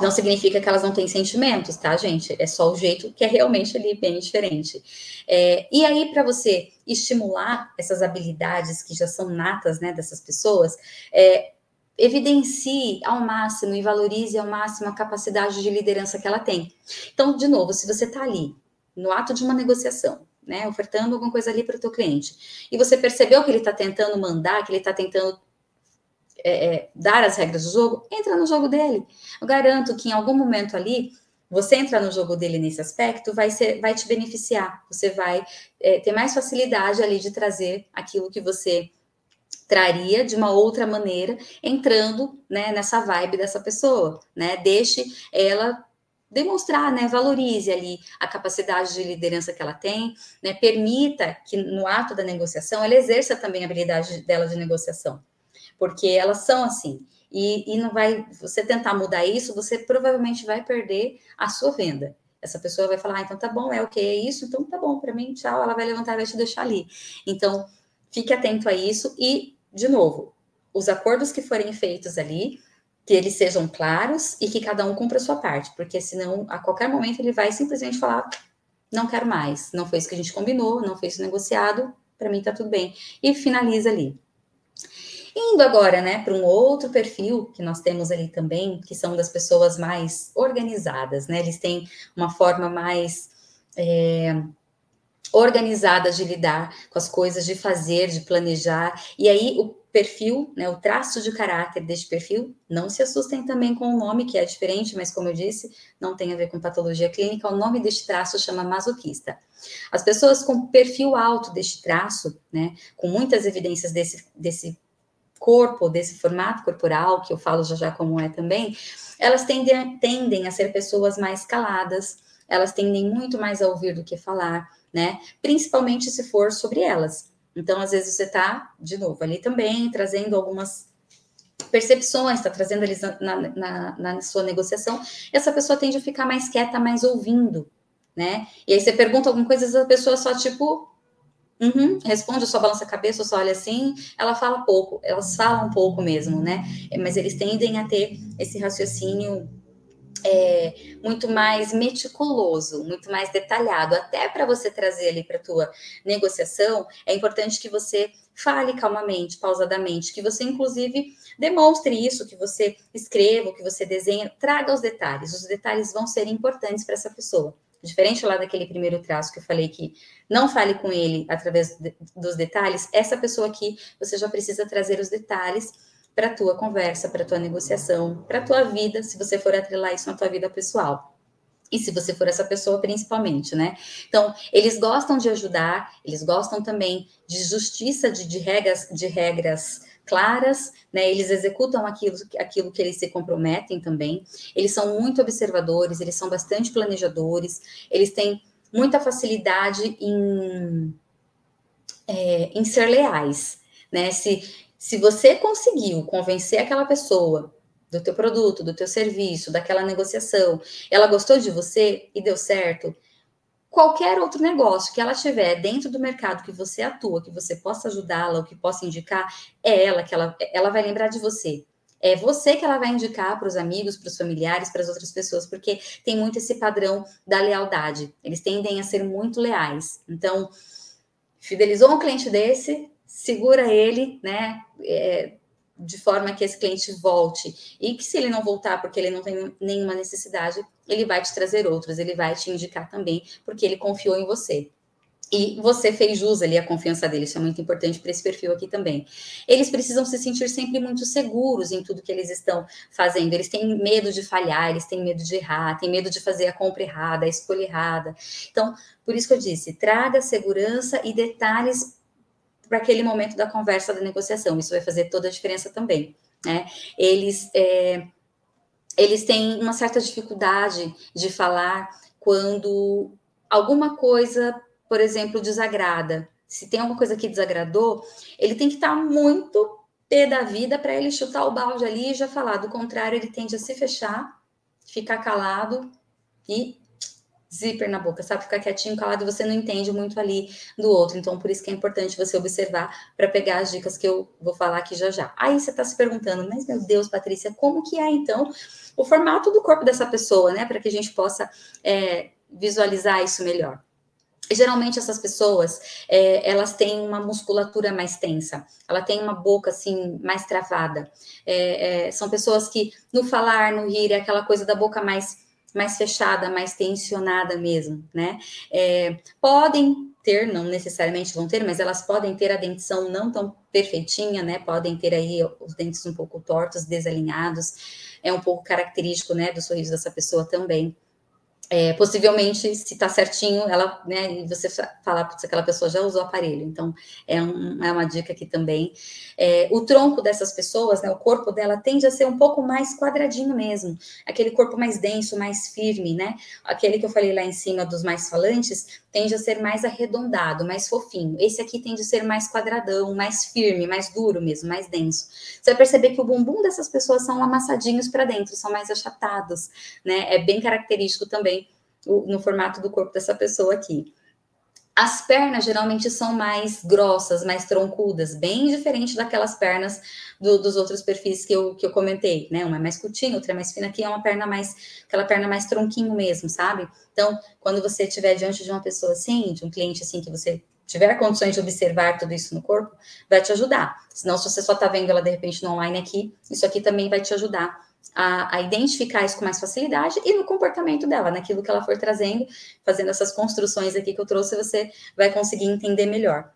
Não significa que elas não têm sentimentos, tá, gente? É só o jeito que é realmente ali bem diferente. É, e aí, para você estimular essas habilidades que já são natas, né, dessas pessoas, é, evidencie ao máximo e valorize ao máximo a capacidade de liderança que ela tem. Então, de novo, se você está ali no ato de uma negociação, né, ofertando alguma coisa ali para o teu cliente, e você percebeu que ele está tentando mandar, que ele está tentando é, é, dar as regras do jogo, entra no jogo dele. Eu garanto que em algum momento ali, você entrar no jogo dele nesse aspecto vai, ser, vai te beneficiar. Você vai é, ter mais facilidade ali de trazer aquilo que você traria de uma outra maneira, entrando né, nessa vibe dessa pessoa, né? Deixe ela demonstrar, né? Valorize ali a capacidade de liderança que ela tem, né? Permita que no ato da negociação ela exerça também a habilidade dela de negociação porque elas são assim. E, e não vai, você tentar mudar isso, você provavelmente vai perder a sua venda. Essa pessoa vai falar, ah, então tá bom, é o que é isso, então tá bom para mim, tchau. Ela vai levantar e vai te deixar ali. Então, fique atento a isso e, de novo, os acordos que forem feitos ali, que eles sejam claros e que cada um cumpra a sua parte, porque senão, a qualquer momento, ele vai simplesmente falar: não quero mais, não foi isso que a gente combinou, não foi isso negociado, para mim tá tudo bem. E finaliza ali. Indo agora, né, para um outro perfil que nós temos ali também, que são das pessoas mais organizadas, né? Eles têm uma forma mais é, organizada de lidar com as coisas, de fazer, de planejar. E aí o perfil, né, o traço de caráter deste perfil, não se assustem também com o nome, que é diferente, mas como eu disse, não tem a ver com patologia clínica, o nome deste traço chama masoquista. As pessoas com perfil alto deste traço, né, com muitas evidências desse, desse corpo, desse formato corporal, que eu falo já já como é também, elas tendem, tendem a ser pessoas mais caladas, elas tendem muito mais a ouvir do que falar, né? Principalmente se for sobre elas. Então, às vezes, você está, de novo, ali também trazendo algumas percepções, está trazendo ali na, na, na, sua negociação, essa pessoa tende a ficar mais quieta, mais ouvindo, né? E aí você pergunta alguma coisa, a pessoa só, tipo, Uhum, responde, só balança a cabeça, só olha assim. Ela fala pouco, elas falam pouco mesmo, né? Mas eles tendem a ter esse raciocínio é, muito mais meticuloso, muito mais detalhado. Até para você trazer ali para tua negociação, é importante que você fale calmamente, pausadamente, que você, inclusive, demonstre isso, que você escreva, que você desenha, traga os detalhes. Os detalhes vão ser importantes para essa pessoa. Diferente lá daquele primeiro traço que eu falei que não fale com ele através dos detalhes, essa pessoa aqui você já precisa trazer os detalhes para a tua conversa, para a tua negociação, para a tua vida, se você for atrelar isso na tua vida pessoal. E se você for essa pessoa, principalmente, né? Então, eles gostam de ajudar, eles gostam também de justiça, de, de regras, de regras claras, né? Eles executam aquilo, aquilo que eles se comprometem também. Eles são muito observadores, eles são bastante planejadores, eles têm muita facilidade em, é, em ser leais, né? Se, se você conseguiu convencer aquela pessoa do teu produto, do teu serviço, daquela negociação, ela gostou de você e deu certo, qualquer outro negócio que ela tiver dentro do mercado que você atua, que você possa ajudá-la, ou que possa indicar, é ela que ela, ela vai lembrar de você. É você que ela vai indicar para os amigos, para os familiares, para as outras pessoas, porque tem muito esse padrão da lealdade. Eles tendem a ser muito leais. Então, fidelizou um cliente desse, segura ele, né? É, de forma que esse cliente volte. E que se ele não voltar porque ele não tem nenhuma necessidade, ele vai te trazer outros, ele vai te indicar também, porque ele confiou em você. E você fez jus ali a confiança dele, isso é muito importante para esse perfil aqui também. Eles precisam se sentir sempre muito seguros em tudo que eles estão fazendo. Eles têm medo de falhar, eles têm medo de errar, têm medo de fazer a compra errada, a escolha errada. Então, por isso que eu disse, traga segurança e detalhes para aquele momento da conversa da negociação. Isso vai fazer toda a diferença também. Né? Eles, é, eles têm uma certa dificuldade de falar quando alguma coisa, por exemplo, desagrada. Se tem alguma coisa que desagradou, ele tem que estar muito pé da vida para ele chutar o balde ali e já falar. Do contrário, ele tende a se fechar, ficar calado e zíper na boca, sabe? Ficar quietinho, calado, você não entende muito ali do outro. Então, por isso que é importante você observar para pegar as dicas que eu vou falar aqui já já. Aí você está se perguntando, mas meu Deus, Patrícia, como que é então o formato do corpo dessa pessoa, né? Para que a gente possa é, visualizar isso melhor. Geralmente essas pessoas, é, elas têm uma musculatura mais tensa, ela tem uma boca assim mais travada. É, é, são pessoas que no falar, no rir, é aquela coisa da boca mais mais fechada, mais tensionada mesmo, né? É, podem ter, não necessariamente vão ter, mas elas podem ter a dentição não tão perfeitinha, né? Podem ter aí os dentes um pouco tortos, desalinhados. É um pouco característico, né, do sorriso dessa pessoa também. É, possivelmente, se está certinho, ela, né, e você falar se aquela pessoa já usou o aparelho. Então, é, um, é uma dica aqui também. É, o tronco dessas pessoas, né, o corpo dela tende a ser um pouco mais quadradinho mesmo, aquele corpo mais denso, mais firme, né? Aquele que eu falei lá em cima dos mais falantes tende a ser mais arredondado, mais fofinho. Esse aqui tende a ser mais quadradão, mais firme, mais duro mesmo, mais denso. Você vai perceber que o bumbum dessas pessoas são amassadinhos para dentro, são mais achatados, né? É bem característico também no formato do corpo dessa pessoa aqui. As pernas geralmente são mais grossas, mais troncudas, bem diferente daquelas pernas do, dos outros perfis que eu, que eu comentei, né? Uma é mais curtinha, outra é mais fina, aqui é uma perna mais, aquela perna mais tronquinho mesmo, sabe? Então, quando você estiver diante de uma pessoa assim, de um cliente assim, que você tiver condições de observar tudo isso no corpo, vai te ajudar. Senão, se você só está vendo ela de repente no online aqui, isso aqui também vai te ajudar a, a, identificar isso com mais facilidade e no comportamento dela, naquilo que ela for trazendo, fazendo essas construções aqui que eu trouxe, você vai conseguir entender melhor.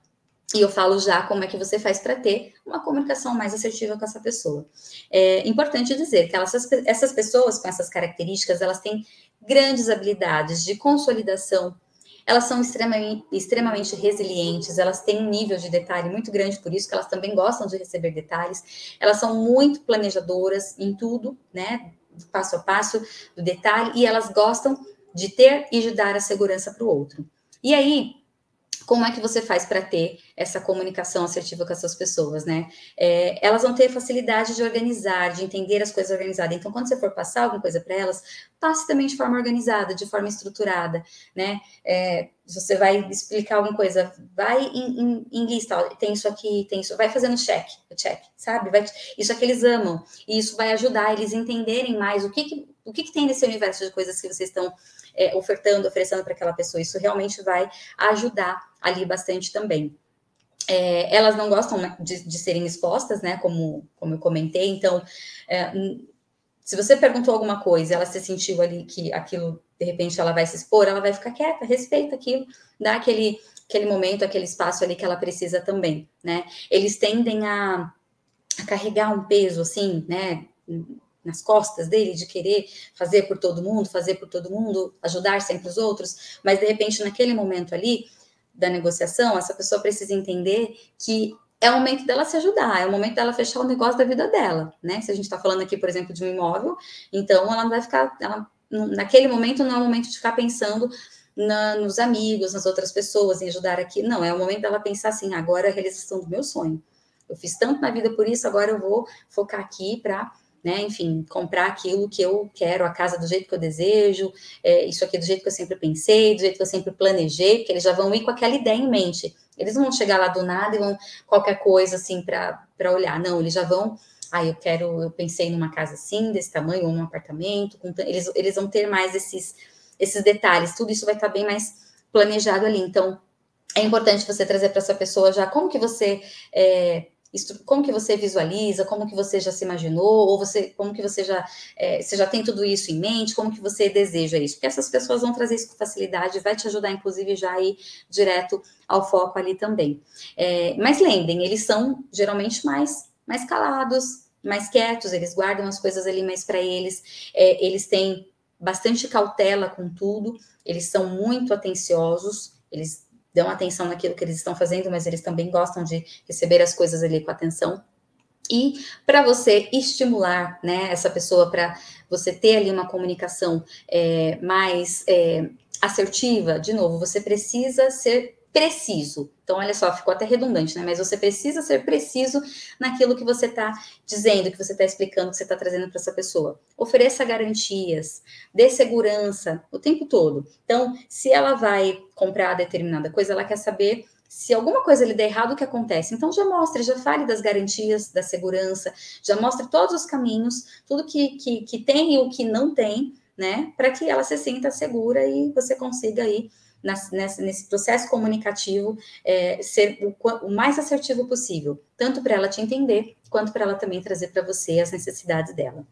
E eu falo já como é que você faz para ter uma comunicação mais assertiva com essa pessoa. É importante dizer que elas, essas pessoas com essas características, elas têm grandes habilidades de consolidação elas são extremamente, extremamente resilientes, elas têm um nível de detalhe muito grande, por isso que elas também gostam de receber detalhes. Elas são muito planejadoras em tudo, né? Passo a passo do detalhe, e elas gostam de ter e de dar a segurança para o outro. E aí, como é que você faz para ter essa comunicação assertiva com essas pessoas, né? É, elas vão ter facilidade de organizar, de entender as coisas organizadas. Então, quando você for passar alguma coisa para elas, passe também de forma organizada, de forma estruturada, né? É, você vai explicar alguma coisa, vai em, em, em, lista, ó, tem isso aqui, tem isso, vai fazendo check, check, sabe? Vai, isso é que eles amam, e isso vai ajudar eles a entenderem mais o que, que o que, que tem nesse universo de coisas que vocês estão é, ofertando, oferecendo para aquela pessoa. Isso realmente vai ajudar ali bastante também. É, elas não gostam de, de, serem expostas, né? Como, como eu comentei. Então, é, se você perguntou alguma coisa, ela se sentiu ali que aquilo, de repente, ela vai se expor, ela vai ficar quieta, respeita aquilo, dá aquele, aquele momento, aquele espaço ali que ela precisa também, né? Eles tendem a, a carregar um peso, assim, né? Nas costas dele de querer fazer por todo mundo, fazer por todo mundo, ajudar sempre os outros, mas de repente naquele momento ali da negociação, essa pessoa precisa entender que é o momento dela se ajudar, é o momento dela fechar o negócio da vida dela, né? Se a gente está falando aqui, por exemplo, de um imóvel, então ela não vai ficar, ela, naquele momento não é o momento de ficar pensando na, nos amigos, nas outras pessoas, em ajudar aqui, não, é o momento dela pensar assim, agora é a realização do meu sonho. Eu fiz tanto na vida por isso, agora eu vou focar aqui para né? Enfim, comprar aquilo que eu quero, a casa do jeito que eu desejo, é, isso aqui do jeito que eu sempre pensei, do jeito que eu sempre planejei, porque eles já vão ir com aquela ideia em mente. Eles não vão chegar lá do nada e vão qualquer coisa assim para olhar. Não, eles já vão. Ah, eu quero, eu pensei numa casa assim, desse tamanho, ou num apartamento. Com, eles, eles vão ter mais esses, esses detalhes, tudo isso vai estar bem mais planejado ali. Então, é importante você trazer para essa pessoa já como que você é, como que você visualiza, como que você já se imaginou, ou você, como que você já, é, você já tem tudo isso em mente, como que você deseja isso, porque essas pessoas vão trazer isso com facilidade, vai te ajudar, inclusive, já a ir direto ao foco ali também. É, mas lembrem, eles são geralmente mais, mais calados, mais quietos, eles guardam as coisas ali mais para eles, é, eles têm bastante cautela com tudo, eles são muito atenciosos, eles dão atenção naquilo que eles estão fazendo, mas eles também gostam de receber as coisas ali com atenção. E para você estimular né, essa pessoa, para você ter ali uma comunicação é, mais é, assertiva, de novo, você precisa ser preciso. Então, olha só, ficou até redundante, né? Mas você precisa ser preciso naquilo que você está dizendo, que você está explicando, que você está trazendo para essa pessoa. Ofereça garantias, dê segurança o tempo todo. Então, se ela vai comprar determinada coisa, ela quer saber se alguma coisa lhe der errado, o que acontece? Então já mostre, já fale das garantias, da segurança, já mostre todos os caminhos, tudo que, que, que tem e o que não tem, né? Para que ela se sinta segura e você consiga aí nesse, nesse processo comunicativo é, ser o, o, mais assertivo possível, tanto para ela te entender, quanto para ela também trazer para você as necessidades dela.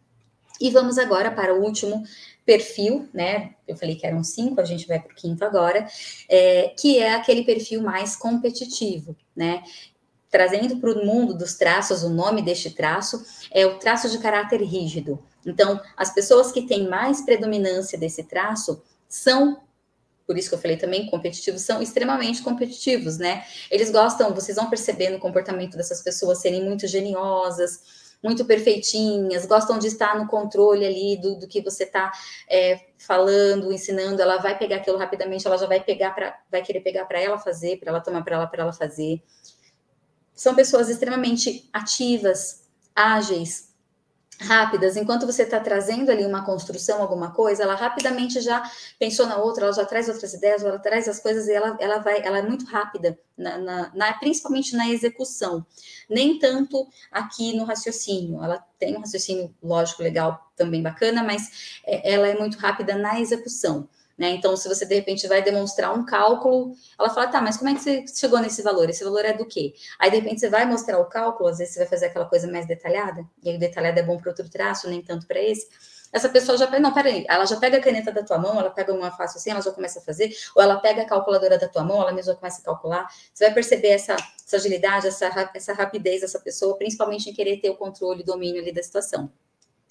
E vamos agora para o último perfil, né? Eu falei que eram cinco, a gente vai para o quinto agora, é, que é aquele perfil mais competitivo, né? Trazendo para o mundo dos traços, o nome deste traço é o traço de caráter rígido. Então, as pessoas que têm mais predominância desse traço são por isso que eu falei também, competitivos são extremamente competitivos, né? Eles gostam, vocês vão perceber no comportamento dessas pessoas serem muito geniosas, muito perfeitinhas, gostam de estar no controle ali do, do que você está é, falando, ensinando. Ela vai pegar aquilo rapidamente, ela já vai pegar para, vai querer pegar para ela fazer, para ela tomar para ela, para ela fazer. São pessoas extremamente ativas, ágeis, rápidas, enquanto você está trazendo ali uma construção, alguma coisa, ela rapidamente já pensou na outra, ela já traz outras ideias, ela traz as coisas e ela, ela vai, ela é muito rápida, na, na, na, principalmente na execução, nem tanto aqui no raciocínio. Ela tem um raciocínio lógico legal também bacana, mas é, ela é muito rápida na execução. Né? Então, se você de repente vai demonstrar um cálculo, ela fala, tá, mas como é que você chegou nesse valor? Esse valor é do quê? Aí, de repente, você vai mostrar o cálculo, às vezes você vai fazer aquela coisa mais detalhada, e aí o detalhado é bom para outro traço, nem tanto para esse. Essa pessoa já pega, não, peraí, ela já pega a caneta da tua mão, ela pega uma fácil assim, ela já começa a fazer, ou ela pega a calculadora da tua mão, ela mesma começa a calcular. Você vai perceber essa, essa agilidade, essa, essa rapidez dessa pessoa, principalmente em querer ter o controle, o domínio ali da situação.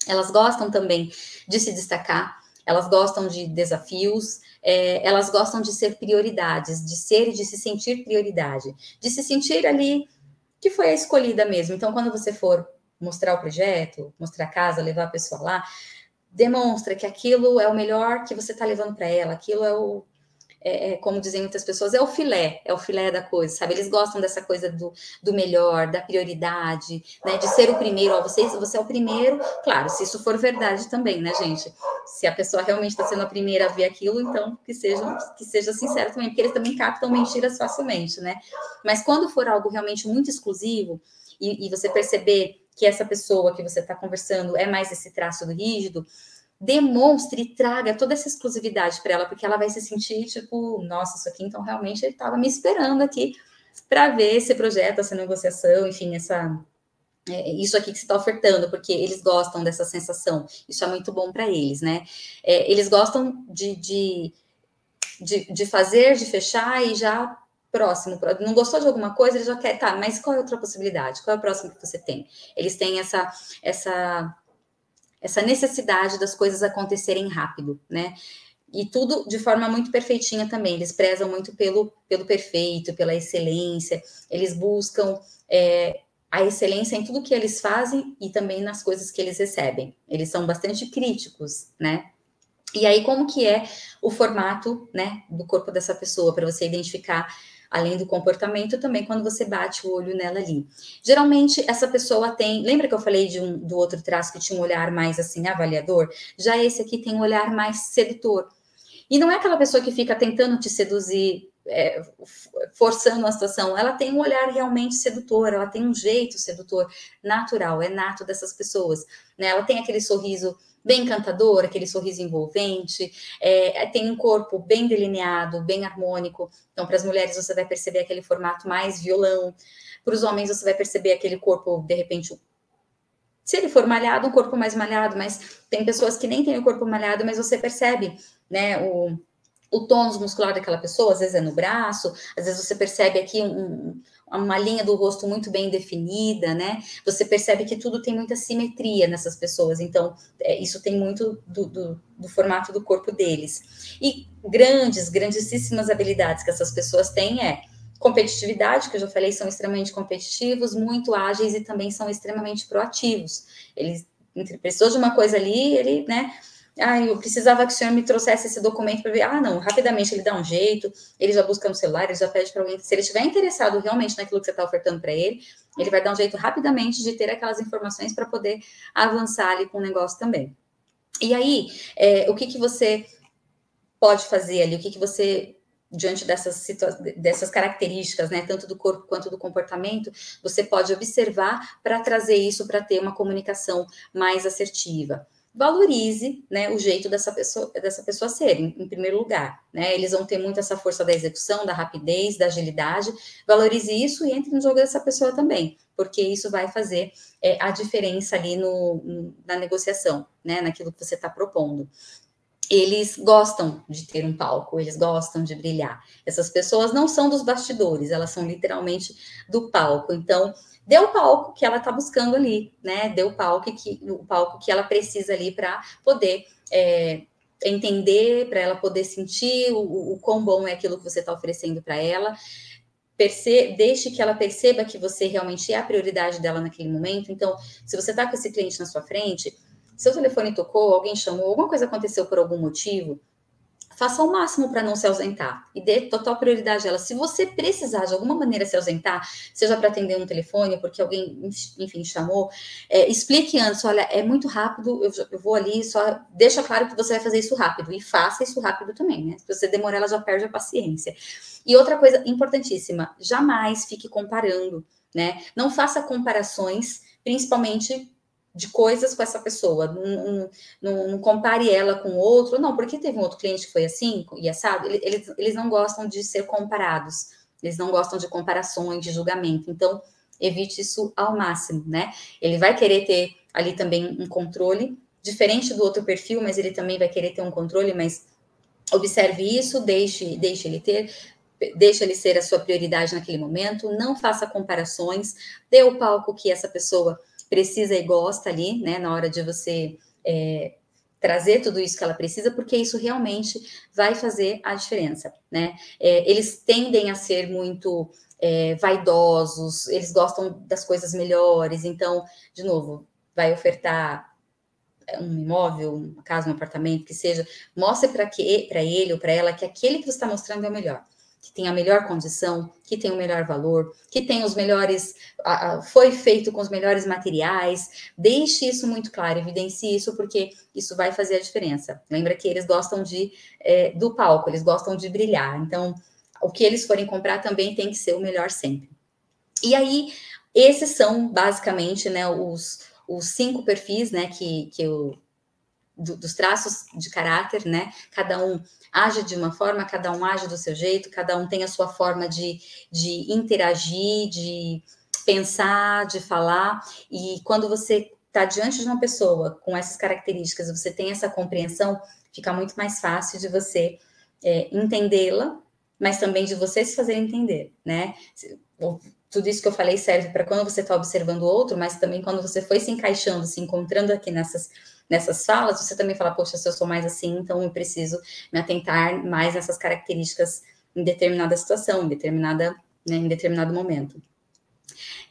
Elas gostam também de se destacar, elas gostam de desafios, é, elas gostam de ser prioridades, de ser e de se sentir prioridade, de se sentir ali que foi a escolhida mesmo. Então, quando você for mostrar o projeto, mostrar a casa, levar a pessoa lá, demonstra que aquilo é o melhor que você está levando para ela, aquilo é o, é, é, como dizem muitas pessoas, é o filé, é o filé da coisa, sabe? Eles gostam dessa coisa do, do melhor, da prioridade, né? De ser o primeiro, ó, você, você é o primeiro, claro, se isso for verdade também, né, gente? Se a pessoa realmente está sendo a primeira a ver aquilo, então que seja, que seja sincero também, porque eles também captam mentiras facilmente, né? Mas quando for algo realmente muito exclusivo, e, e você perceber que essa pessoa que você está conversando é mais esse traço do rígido, demonstre e traga toda essa exclusividade para ela, porque ela vai se sentir tipo, nossa, isso aqui então realmente ele estava me esperando aqui para ver esse projeto, essa negociação, enfim, essa é, isso aqui que você está ofertando, porque eles gostam dessa sensação, isso é muito bom para eles, né? É, eles gostam de, de, de, de, fazer, de fechar e já próximo, não gostou de alguma coisa, ele já quer, tá, mas qual é a outra possibilidade? Qual é o próximo que você tem? Eles têm essa, essa essa necessidade das coisas acontecerem rápido, né? E tudo de forma muito perfeitinha também. Eles prezam muito pelo, pelo perfeito, pela excelência. Eles buscam é, a excelência em tudo que eles fazem e também nas coisas que eles recebem. Eles são bastante críticos, né? E aí, como que é o formato, né, do corpo dessa pessoa, para você identificar além do comportamento, também quando você bate o olho nela ali. Geralmente, essa pessoa tem. Lembra que eu falei de um, do outro traço que tinha um olhar mais assim, avaliador? Já esse aqui tem um olhar mais sedutor. E não é aquela pessoa que fica tentando te seduzir, é, forçando a situação. Ela tem um olhar realmente sedutor, ela tem um jeito sedutor, natural, é nato dessas pessoas. Né? Ela tem aquele sorriso bem encantador, aquele sorriso envolvente, é, tem um corpo bem delineado, bem harmônico. Então, para as mulheres, você vai perceber aquele formato mais violão. Para os homens, você vai perceber aquele corpo, de repente, se ele for malhado, um corpo mais malhado, mas tem pessoas que nem têm o corpo malhado, mas você percebe, né, o, o tônus muscular daquela pessoa, às vezes é no braço, às vezes você percebe aqui um, uma linha do rosto muito bem definida, né? Você percebe que tudo tem muita simetria nessas pessoas, então é, isso tem muito do, do, do, formato do corpo deles. E grandes, grandíssimas habilidades que essas pessoas têm é competitividade, que eu já falei, são extremamente competitivos, muito ágeis e também são extremamente proativos. Eles precisou de uma coisa ali, ele, né? Ah, eu precisava que o senhor me trouxesse esse documento para ver. Ah, não, rapidamente ele dá um jeito, ele já busca no celular, ele já pede para alguém. Se ele estiver interessado realmente naquilo que você está ofertando para ele, ele vai dar um jeito rapidamente de ter aquelas informações para poder avançar ali com o negócio também. E aí, é, o que, que você pode fazer ali? O que, que você diante dessas, dessas características, né, tanto do corpo quanto do comportamento, você pode observar para trazer isso para ter uma comunicação mais assertiva. Valorize, né, o jeito dessa pessoa, dessa pessoa ser, em, em, primeiro lugar, né? Eles vão ter muito essa força da execução, da rapidez, da agilidade. Valorize isso e entre no jogo dessa pessoa também, porque isso vai fazer é, a diferença ali no, na negociação, né, naquilo que você está propondo eles gostam de ter um palco, eles gostam de brilhar. Essas pessoas não são dos bastidores, elas são literalmente do palco. Então, dê o palco que ela está buscando ali, né? Dê o palco que, o palco que ela precisa ali para poder é, entender, para ela poder sentir o, o quão bom é aquilo que você está oferecendo para ela. Perce deixe que ela perceba que você realmente é a prioridade dela naquele momento. Então, se você está com esse cliente na sua frente, seu telefone tocou, alguém chamou, alguma coisa aconteceu por algum motivo, faça o máximo para não se ausentar e dê total prioridade a ela. Se você precisar de alguma maneira se ausentar, seja para atender um telefone, porque alguém, enfim, chamou, é, explique antes: olha, é muito rápido, eu, eu, vou ali, só deixa claro que você vai fazer isso rápido e faça isso rápido também, né? Se você demorar, ela já perde a paciência. E outra coisa importantíssima: jamais fique comparando, né? Não faça comparações, principalmente de coisas com essa pessoa, não, não, não, compare ela com outro, não, porque teve um outro cliente que foi assim e assado, eles, eles não gostam de ser comparados, eles não gostam de comparações, de julgamento, então evite isso ao máximo, né? Ele vai querer ter ali também um controle, diferente do outro perfil, mas ele também vai querer ter um controle, mas observe isso, deixe, deixe ele ter, deixe ele ser a sua prioridade naquele momento, não faça comparações, dê o palco que essa pessoa precisa e gosta ali, né, na hora de você é, trazer tudo isso que ela precisa, porque isso realmente vai fazer a diferença, né? É, eles tendem a ser muito é, vaidosos, eles gostam das coisas melhores, então, de novo, vai ofertar um imóvel, uma casa, um apartamento, que seja, mostre para ele ou para ela que aquele que você está mostrando é o melhor que tem a melhor condição, que tem o melhor valor, que tem os melhores, foi feito com os melhores materiais. Deixe isso muito claro, evidencie isso, porque isso vai fazer a diferença. Lembra que eles gostam de é, do palco, eles gostam de brilhar. Então, o que eles forem comprar também tem que ser o melhor sempre. E aí, esses são basicamente né, os, os cinco perfis né, que, que eu do, dos traços de caráter, né? Cada um age de uma forma, cada um age do seu jeito, cada um tem a sua forma de, de interagir, de pensar, de falar. E quando você está diante de uma pessoa com essas características, você tem essa compreensão, fica muito mais fácil de você é, entendê-la, mas também de você se fazer entender, né? Tudo isso que eu falei serve para quando você está observando o outro, mas também quando você foi se encaixando, se encontrando aqui nessas nessas falas, você também fala, poxa, se eu sou mais assim, então eu preciso me atentar mais nessas características em determinada situação, em, determinada, né, em determinado momento.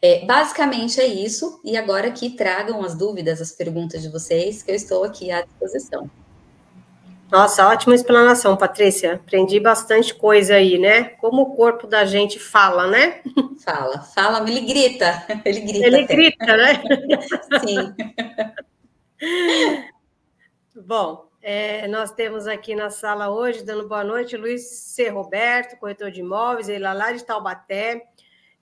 É, basicamente é isso, e agora que tragam as dúvidas, as perguntas de vocês, que eu estou aqui à disposição. Nossa, ótima explanação, Patrícia. Aprendi bastante coisa aí, né? Como o corpo da gente fala, né? Fala, fala, ele grita. Ele grita. Ele até. grita, né? Sim. Bom, é, nós temos aqui na sala hoje, dando boa noite, Luiz C. Roberto, corretor de imóveis, ele lá de Taubaté.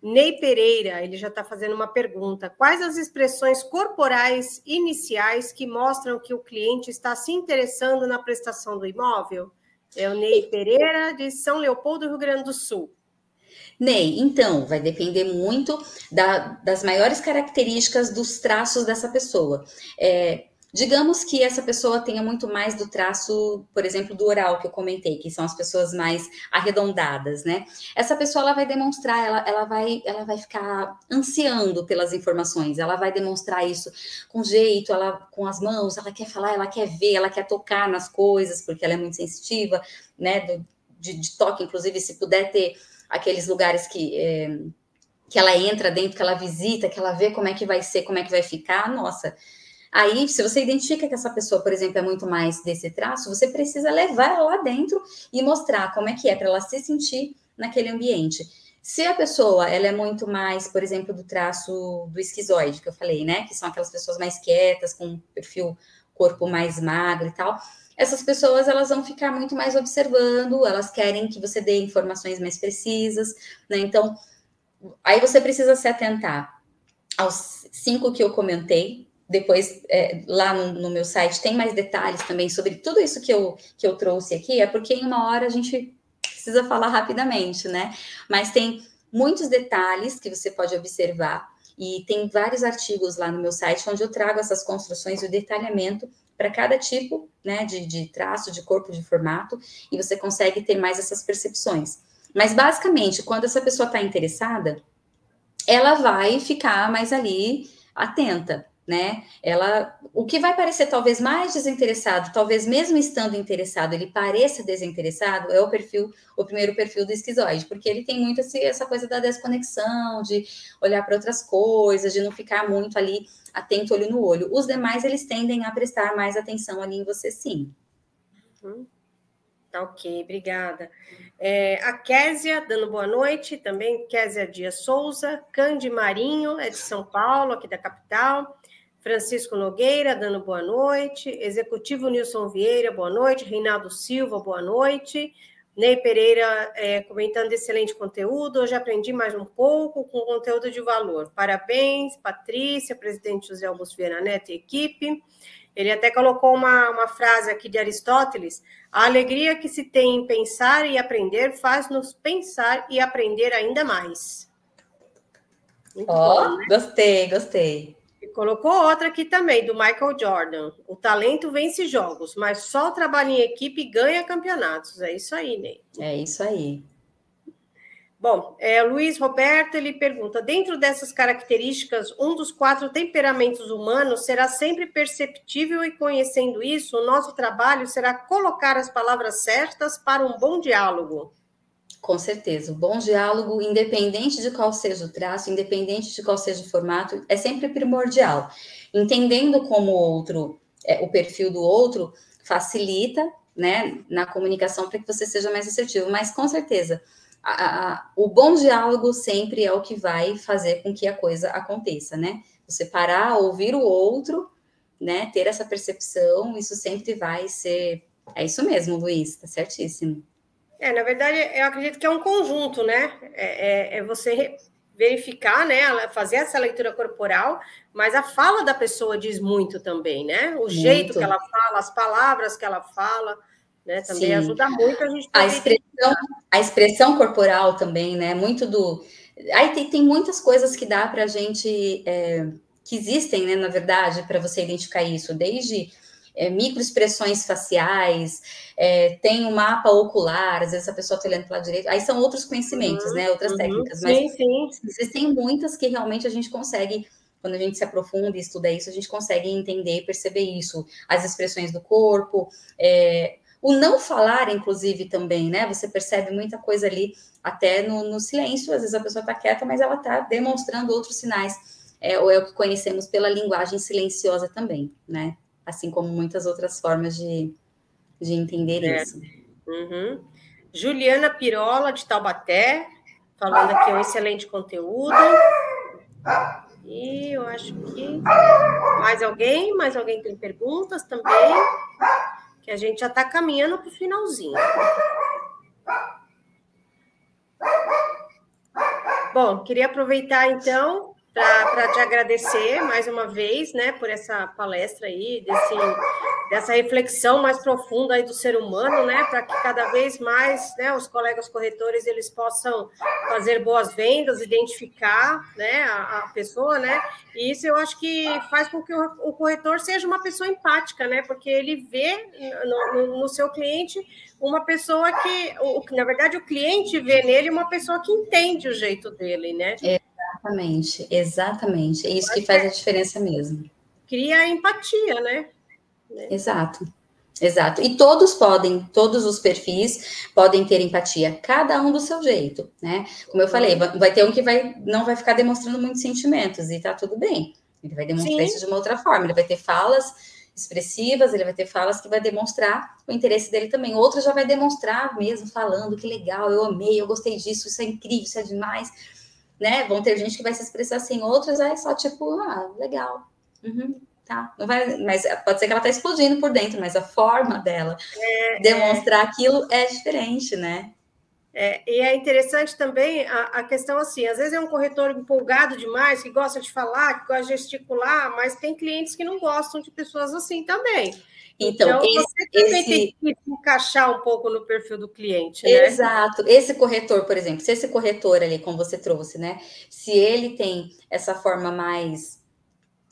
Ney Pereira, ele já está fazendo uma pergunta. Quais as expressões corporais iniciais que mostram que o cliente está se interessando na prestação do imóvel? É o Ney Pereira, de São Leopoldo, Rio Grande do Sul. Ney, então, vai depender muito da, das maiores características dos traços dessa pessoa. É, digamos que essa pessoa tenha muito mais do traço, por exemplo, do oral que eu comentei, que são as pessoas mais arredondadas, né? Essa pessoa ela vai demonstrar, ela, ela, vai, ela vai ficar ansiando pelas informações, ela vai demonstrar isso com jeito, ela com as mãos, ela quer falar, ela quer ver, ela quer tocar nas coisas, porque ela é muito sensitiva, né? Do, de, de toque, inclusive, se puder ter aqueles lugares que, é, que ela entra dentro, que ela visita, que ela vê como é que vai ser, como é que vai ficar, nossa, Aí, se você identifica que essa pessoa, por exemplo, é muito mais desse traço, você precisa levar ela lá dentro e mostrar como é que é para ela se sentir naquele ambiente. Se a pessoa ela é muito mais, por exemplo, do traço do esquizoide, que eu falei, né? Que são aquelas pessoas mais quietas, com perfil corpo mais magro e tal. Essas pessoas elas vão ficar muito mais observando, elas querem que você dê informações mais precisas, né? Então, aí você precisa se atentar aos cinco que eu comentei. Depois, é, lá no, no, meu site, tem mais detalhes também sobre tudo isso que eu, que eu trouxe aqui. É porque em uma hora a gente precisa falar rapidamente, né? Mas tem muitos detalhes que você pode observar. E tem vários artigos lá no meu site onde eu trago essas construções e o detalhamento para cada tipo né, de, de traço, de corpo, de formato, e você consegue ter mais essas percepções. Mas basicamente, quando essa pessoa está interessada, ela vai ficar mais ali atenta, né? Ela, o que vai parecer talvez mais desinteressado, talvez mesmo estando interessado, ele pareça desinteressado, é o perfil, o primeiro perfil do esquizoide, porque ele tem muito esse, essa coisa da desconexão, de olhar para outras coisas, de não ficar muito ali atento olho no olho. Os demais eles tendem a prestar mais atenção ali em você, sim. Uhum. Tá ok, obrigada. É, a Késia, dando boa noite, também Késia Dias Souza, Cande Marinho, é de São Paulo, aqui da capital. Francisco Nogueira, dando boa noite. Executivo Nilson Vieira, boa noite. Reinaldo Silva, boa noite. Ney Pereira é, comentando excelente conteúdo. Hoje aprendi mais um pouco com conteúdo de valor. Parabéns, Patrícia, presidente José Augusto Vieira Neto e equipe. Ele até colocou uma, uma frase aqui de Aristóteles: a alegria que se tem em pensar e aprender faz-nos pensar e aprender ainda mais. Ó, oh, né? gostei, gostei. Colocou outra aqui também, do Michael Jordan. O talento vence jogos, mas só o trabalho em equipe ganha campeonatos. É isso aí, Ney. É isso aí. Bom, é, Luiz Roberto ele pergunta: dentro dessas características, um dos quatro temperamentos humanos será sempre perceptível e conhecendo isso, o nosso trabalho será colocar as palavras certas para um bom diálogo. Com certeza, o bom diálogo, independente de qual seja o traço, independente de qual seja o formato, é sempre primordial. Entendendo como o outro, é, o perfil do outro, facilita, né, na comunicação para que você seja mais assertivo. Mas com certeza a, a, o bom diálogo sempre é o que vai fazer com que a coisa aconteça, né? Você parar, ouvir o outro, né? Ter essa percepção, isso sempre vai ser. É isso mesmo, Luiz, tá certíssimo. É, na verdade, eu acredito que é um conjunto, né? É, é, é você verificar, né? Fazer essa leitura corporal, mas a fala da pessoa diz muito também, né? O muito. jeito que ela fala, as palavras que ela fala né? Também Sim. ajuda muito a gente a expressão, a expressão corporal também, né? Muito do. Aí tem, tem muitas coisas que dá para a gente. É, que existem, né, na verdade, para você identificar isso, desde é, microexpressões faciais, é, tem o um mapa ocular, às vezes a pessoa está olhando para o lado direito, aí são outros conhecimentos, uhum, né, outras uhum, técnicas, mas sim, sim. existem muitas que realmente a gente consegue, quando a gente se aprofunda e estuda isso, a gente consegue entender e perceber isso, as expressões do corpo, é, o não falar, inclusive, também, né? Você percebe muita coisa ali, até no, no silêncio. Às vezes a pessoa está quieta, mas ela está demonstrando outros sinais. É, ou é o que conhecemos pela linguagem silenciosa também, né? Assim como muitas outras formas de, de entender é. isso. Uhum. Juliana Pirola, de Taubaté, falando aqui um excelente conteúdo. E eu acho que mais alguém, mais alguém tem perguntas também que a gente já está caminhando para o finalzinho. Bom, queria aproveitar então para te agradecer mais uma vez, né, por essa palestra aí, desse, dessa reflexão mais profunda aí do ser humano, né, para que cada vez mais, né, os colegas corretores eles possam fazer boas vendas, identificar, né, a, a pessoa, né, e isso eu acho que faz com que o, o corretor seja uma pessoa empática, né, porque ele vê no, no, no seu cliente uma pessoa que, o, na verdade, o cliente vê nele uma pessoa que entende o jeito dele, né? É. Exatamente, exatamente. É isso que faz a diferença mesmo. Cria empatia, né? Exato. Exato. E todos podem, todos os perfis podem ter empatia, cada um do seu jeito, né? Como eu falei, vai ter um que vai não vai ficar demonstrando muitos sentimentos e tá tudo bem. Ele vai demonstrar Sim. isso de uma outra forma. Ele vai ter falas expressivas, ele vai ter falas que vai demonstrar o interesse dele também. Outro já vai demonstrar mesmo, falando que legal, eu amei, eu gostei disso, isso é incrível, isso é demais. Né? Vão ter gente que vai se expressar assim, outros é só tipo, ah, legal. Uhum, tá. Não vai, mas pode ser que ela tá explodindo por dentro, mas a forma dela é, demonstrar é... aquilo é diferente, né? É, e é interessante também a, a, questão assim, às vezes é um corretor empolgado demais, que gosta de falar, que gosta de gesticular, mas tem clientes que não gostam de pessoas assim também. Então, então esse, você também esse... tem que encaixar um pouco no perfil do cliente, né? Exato. Esse corretor, por exemplo, se esse corretor ali, como você trouxe, né? Se ele tem essa forma mais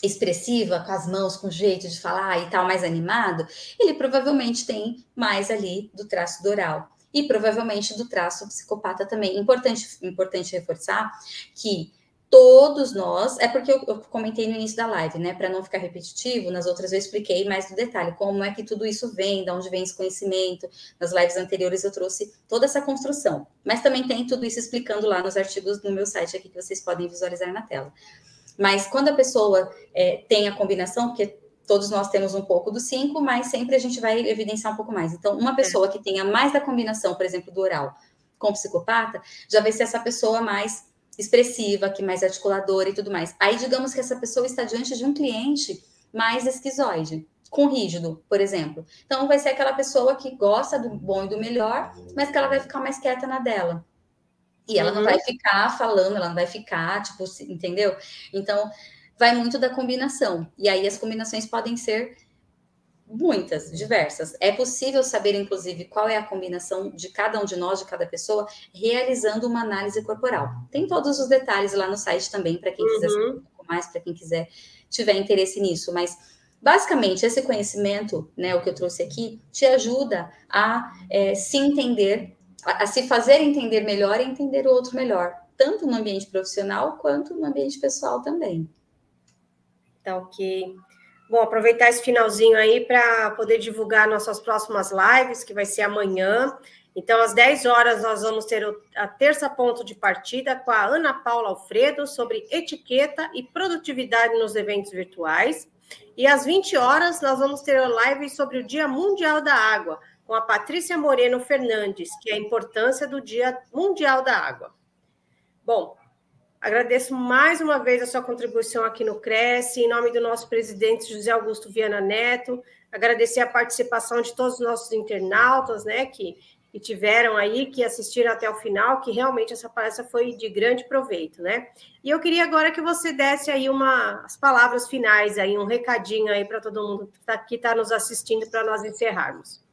expressiva, com as mãos, com jeito de falar e tal, mais animado, ele provavelmente tem mais ali do traço do oral e provavelmente do traço psicopata também. Importante, importante reforçar que todos nós, é porque eu, eu comentei no início da live, né? Para não ficar repetitivo, nas outras eu expliquei mais no detalhe como é que tudo isso vem, de onde vem esse conhecimento. Nas lives anteriores eu trouxe toda essa construção, mas também tem tudo isso explicando lá nos artigos no meu site aqui que vocês podem visualizar na tela. Mas quando a pessoa é, tem a combinação, porque todos nós temos um pouco do 5, mas sempre a gente vai evidenciar um pouco mais. Então, uma pessoa que tenha mais da combinação, por exemplo, do oral com o psicopata, já vai ser essa pessoa mais expressiva, que mais articuladora e tudo mais. Aí, digamos que essa pessoa está diante de um cliente mais esquizoide, com rígido, por exemplo. Então, vai ser aquela pessoa que gosta do bom e do melhor, mas que ela vai ficar mais quieta na dela. E ela uhum. não vai ficar falando, ela não vai ficar, tipo, entendeu? Então, vai muito da combinação. E aí as combinações podem ser muitas, diversas. É possível saber, inclusive, qual é a combinação de cada um de nós, de cada pessoa, realizando uma análise corporal. Tem todos os detalhes lá no site também, para quem uhum. quiser saber um pouco mais, para quem quiser tiver interesse nisso. Mas, basicamente, esse conhecimento, né, o que eu trouxe aqui, te ajuda a é, se entender, a, a se fazer entender melhor e entender o outro melhor, tanto no ambiente profissional quanto no ambiente pessoal também. Tá ok. Bom, aproveitar esse finalzinho aí para poder divulgar nossas próximas lives, que vai ser amanhã. Então, às 10 horas, nós vamos ter a terça ponto de partida com a Ana Paula Alfredo sobre etiqueta e produtividade nos eventos virtuais. E às 20 horas, nós vamos ter a live sobre o Dia Mundial da Água, com a Patrícia Moreno Fernandes, que é a importância do Dia Mundial da Água. Bom, Agradeço mais uma vez a sua contribuição aqui no Cresce, em nome do nosso presidente José Augusto Viana Neto, agradecer a participação de todos os nossos internautas, né, que, que tiveram aí, que assistiram até o final, que realmente essa palestra foi de grande proveito, né? E eu queria agora que você desse aí uma, as palavras finais, aí, um recadinho aí para todo mundo que está tá nos assistindo, para nós encerrarmos.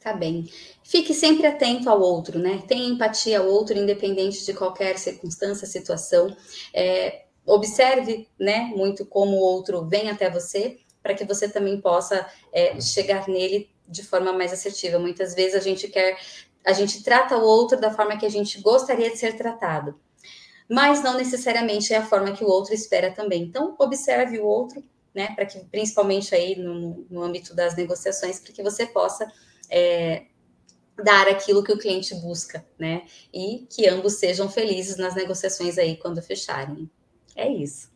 Tá bem. Fique sempre atento ao outro, né? Tenha empatia ao outro, independente de qualquer circunstância, situação. É, observe, né, muito como o outro vem até você, para que você também possa é, chegar nele de forma mais assertiva. Muitas vezes a gente quer, a gente trata o outro da forma que a gente gostaria de ser tratado, mas não necessariamente é a forma que o outro espera também. Então, observe o outro, né, para que, principalmente aí no, no âmbito das negociações, para que você possa é, dar aquilo que o cliente busca, né? E que ambos sejam felizes nas negociações aí quando fecharem. É isso.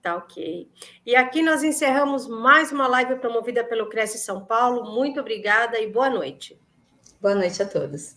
Tá ok. E aqui nós encerramos mais uma live promovida pelo Cresce São Paulo. Muito obrigada e boa noite. Boa noite a todos.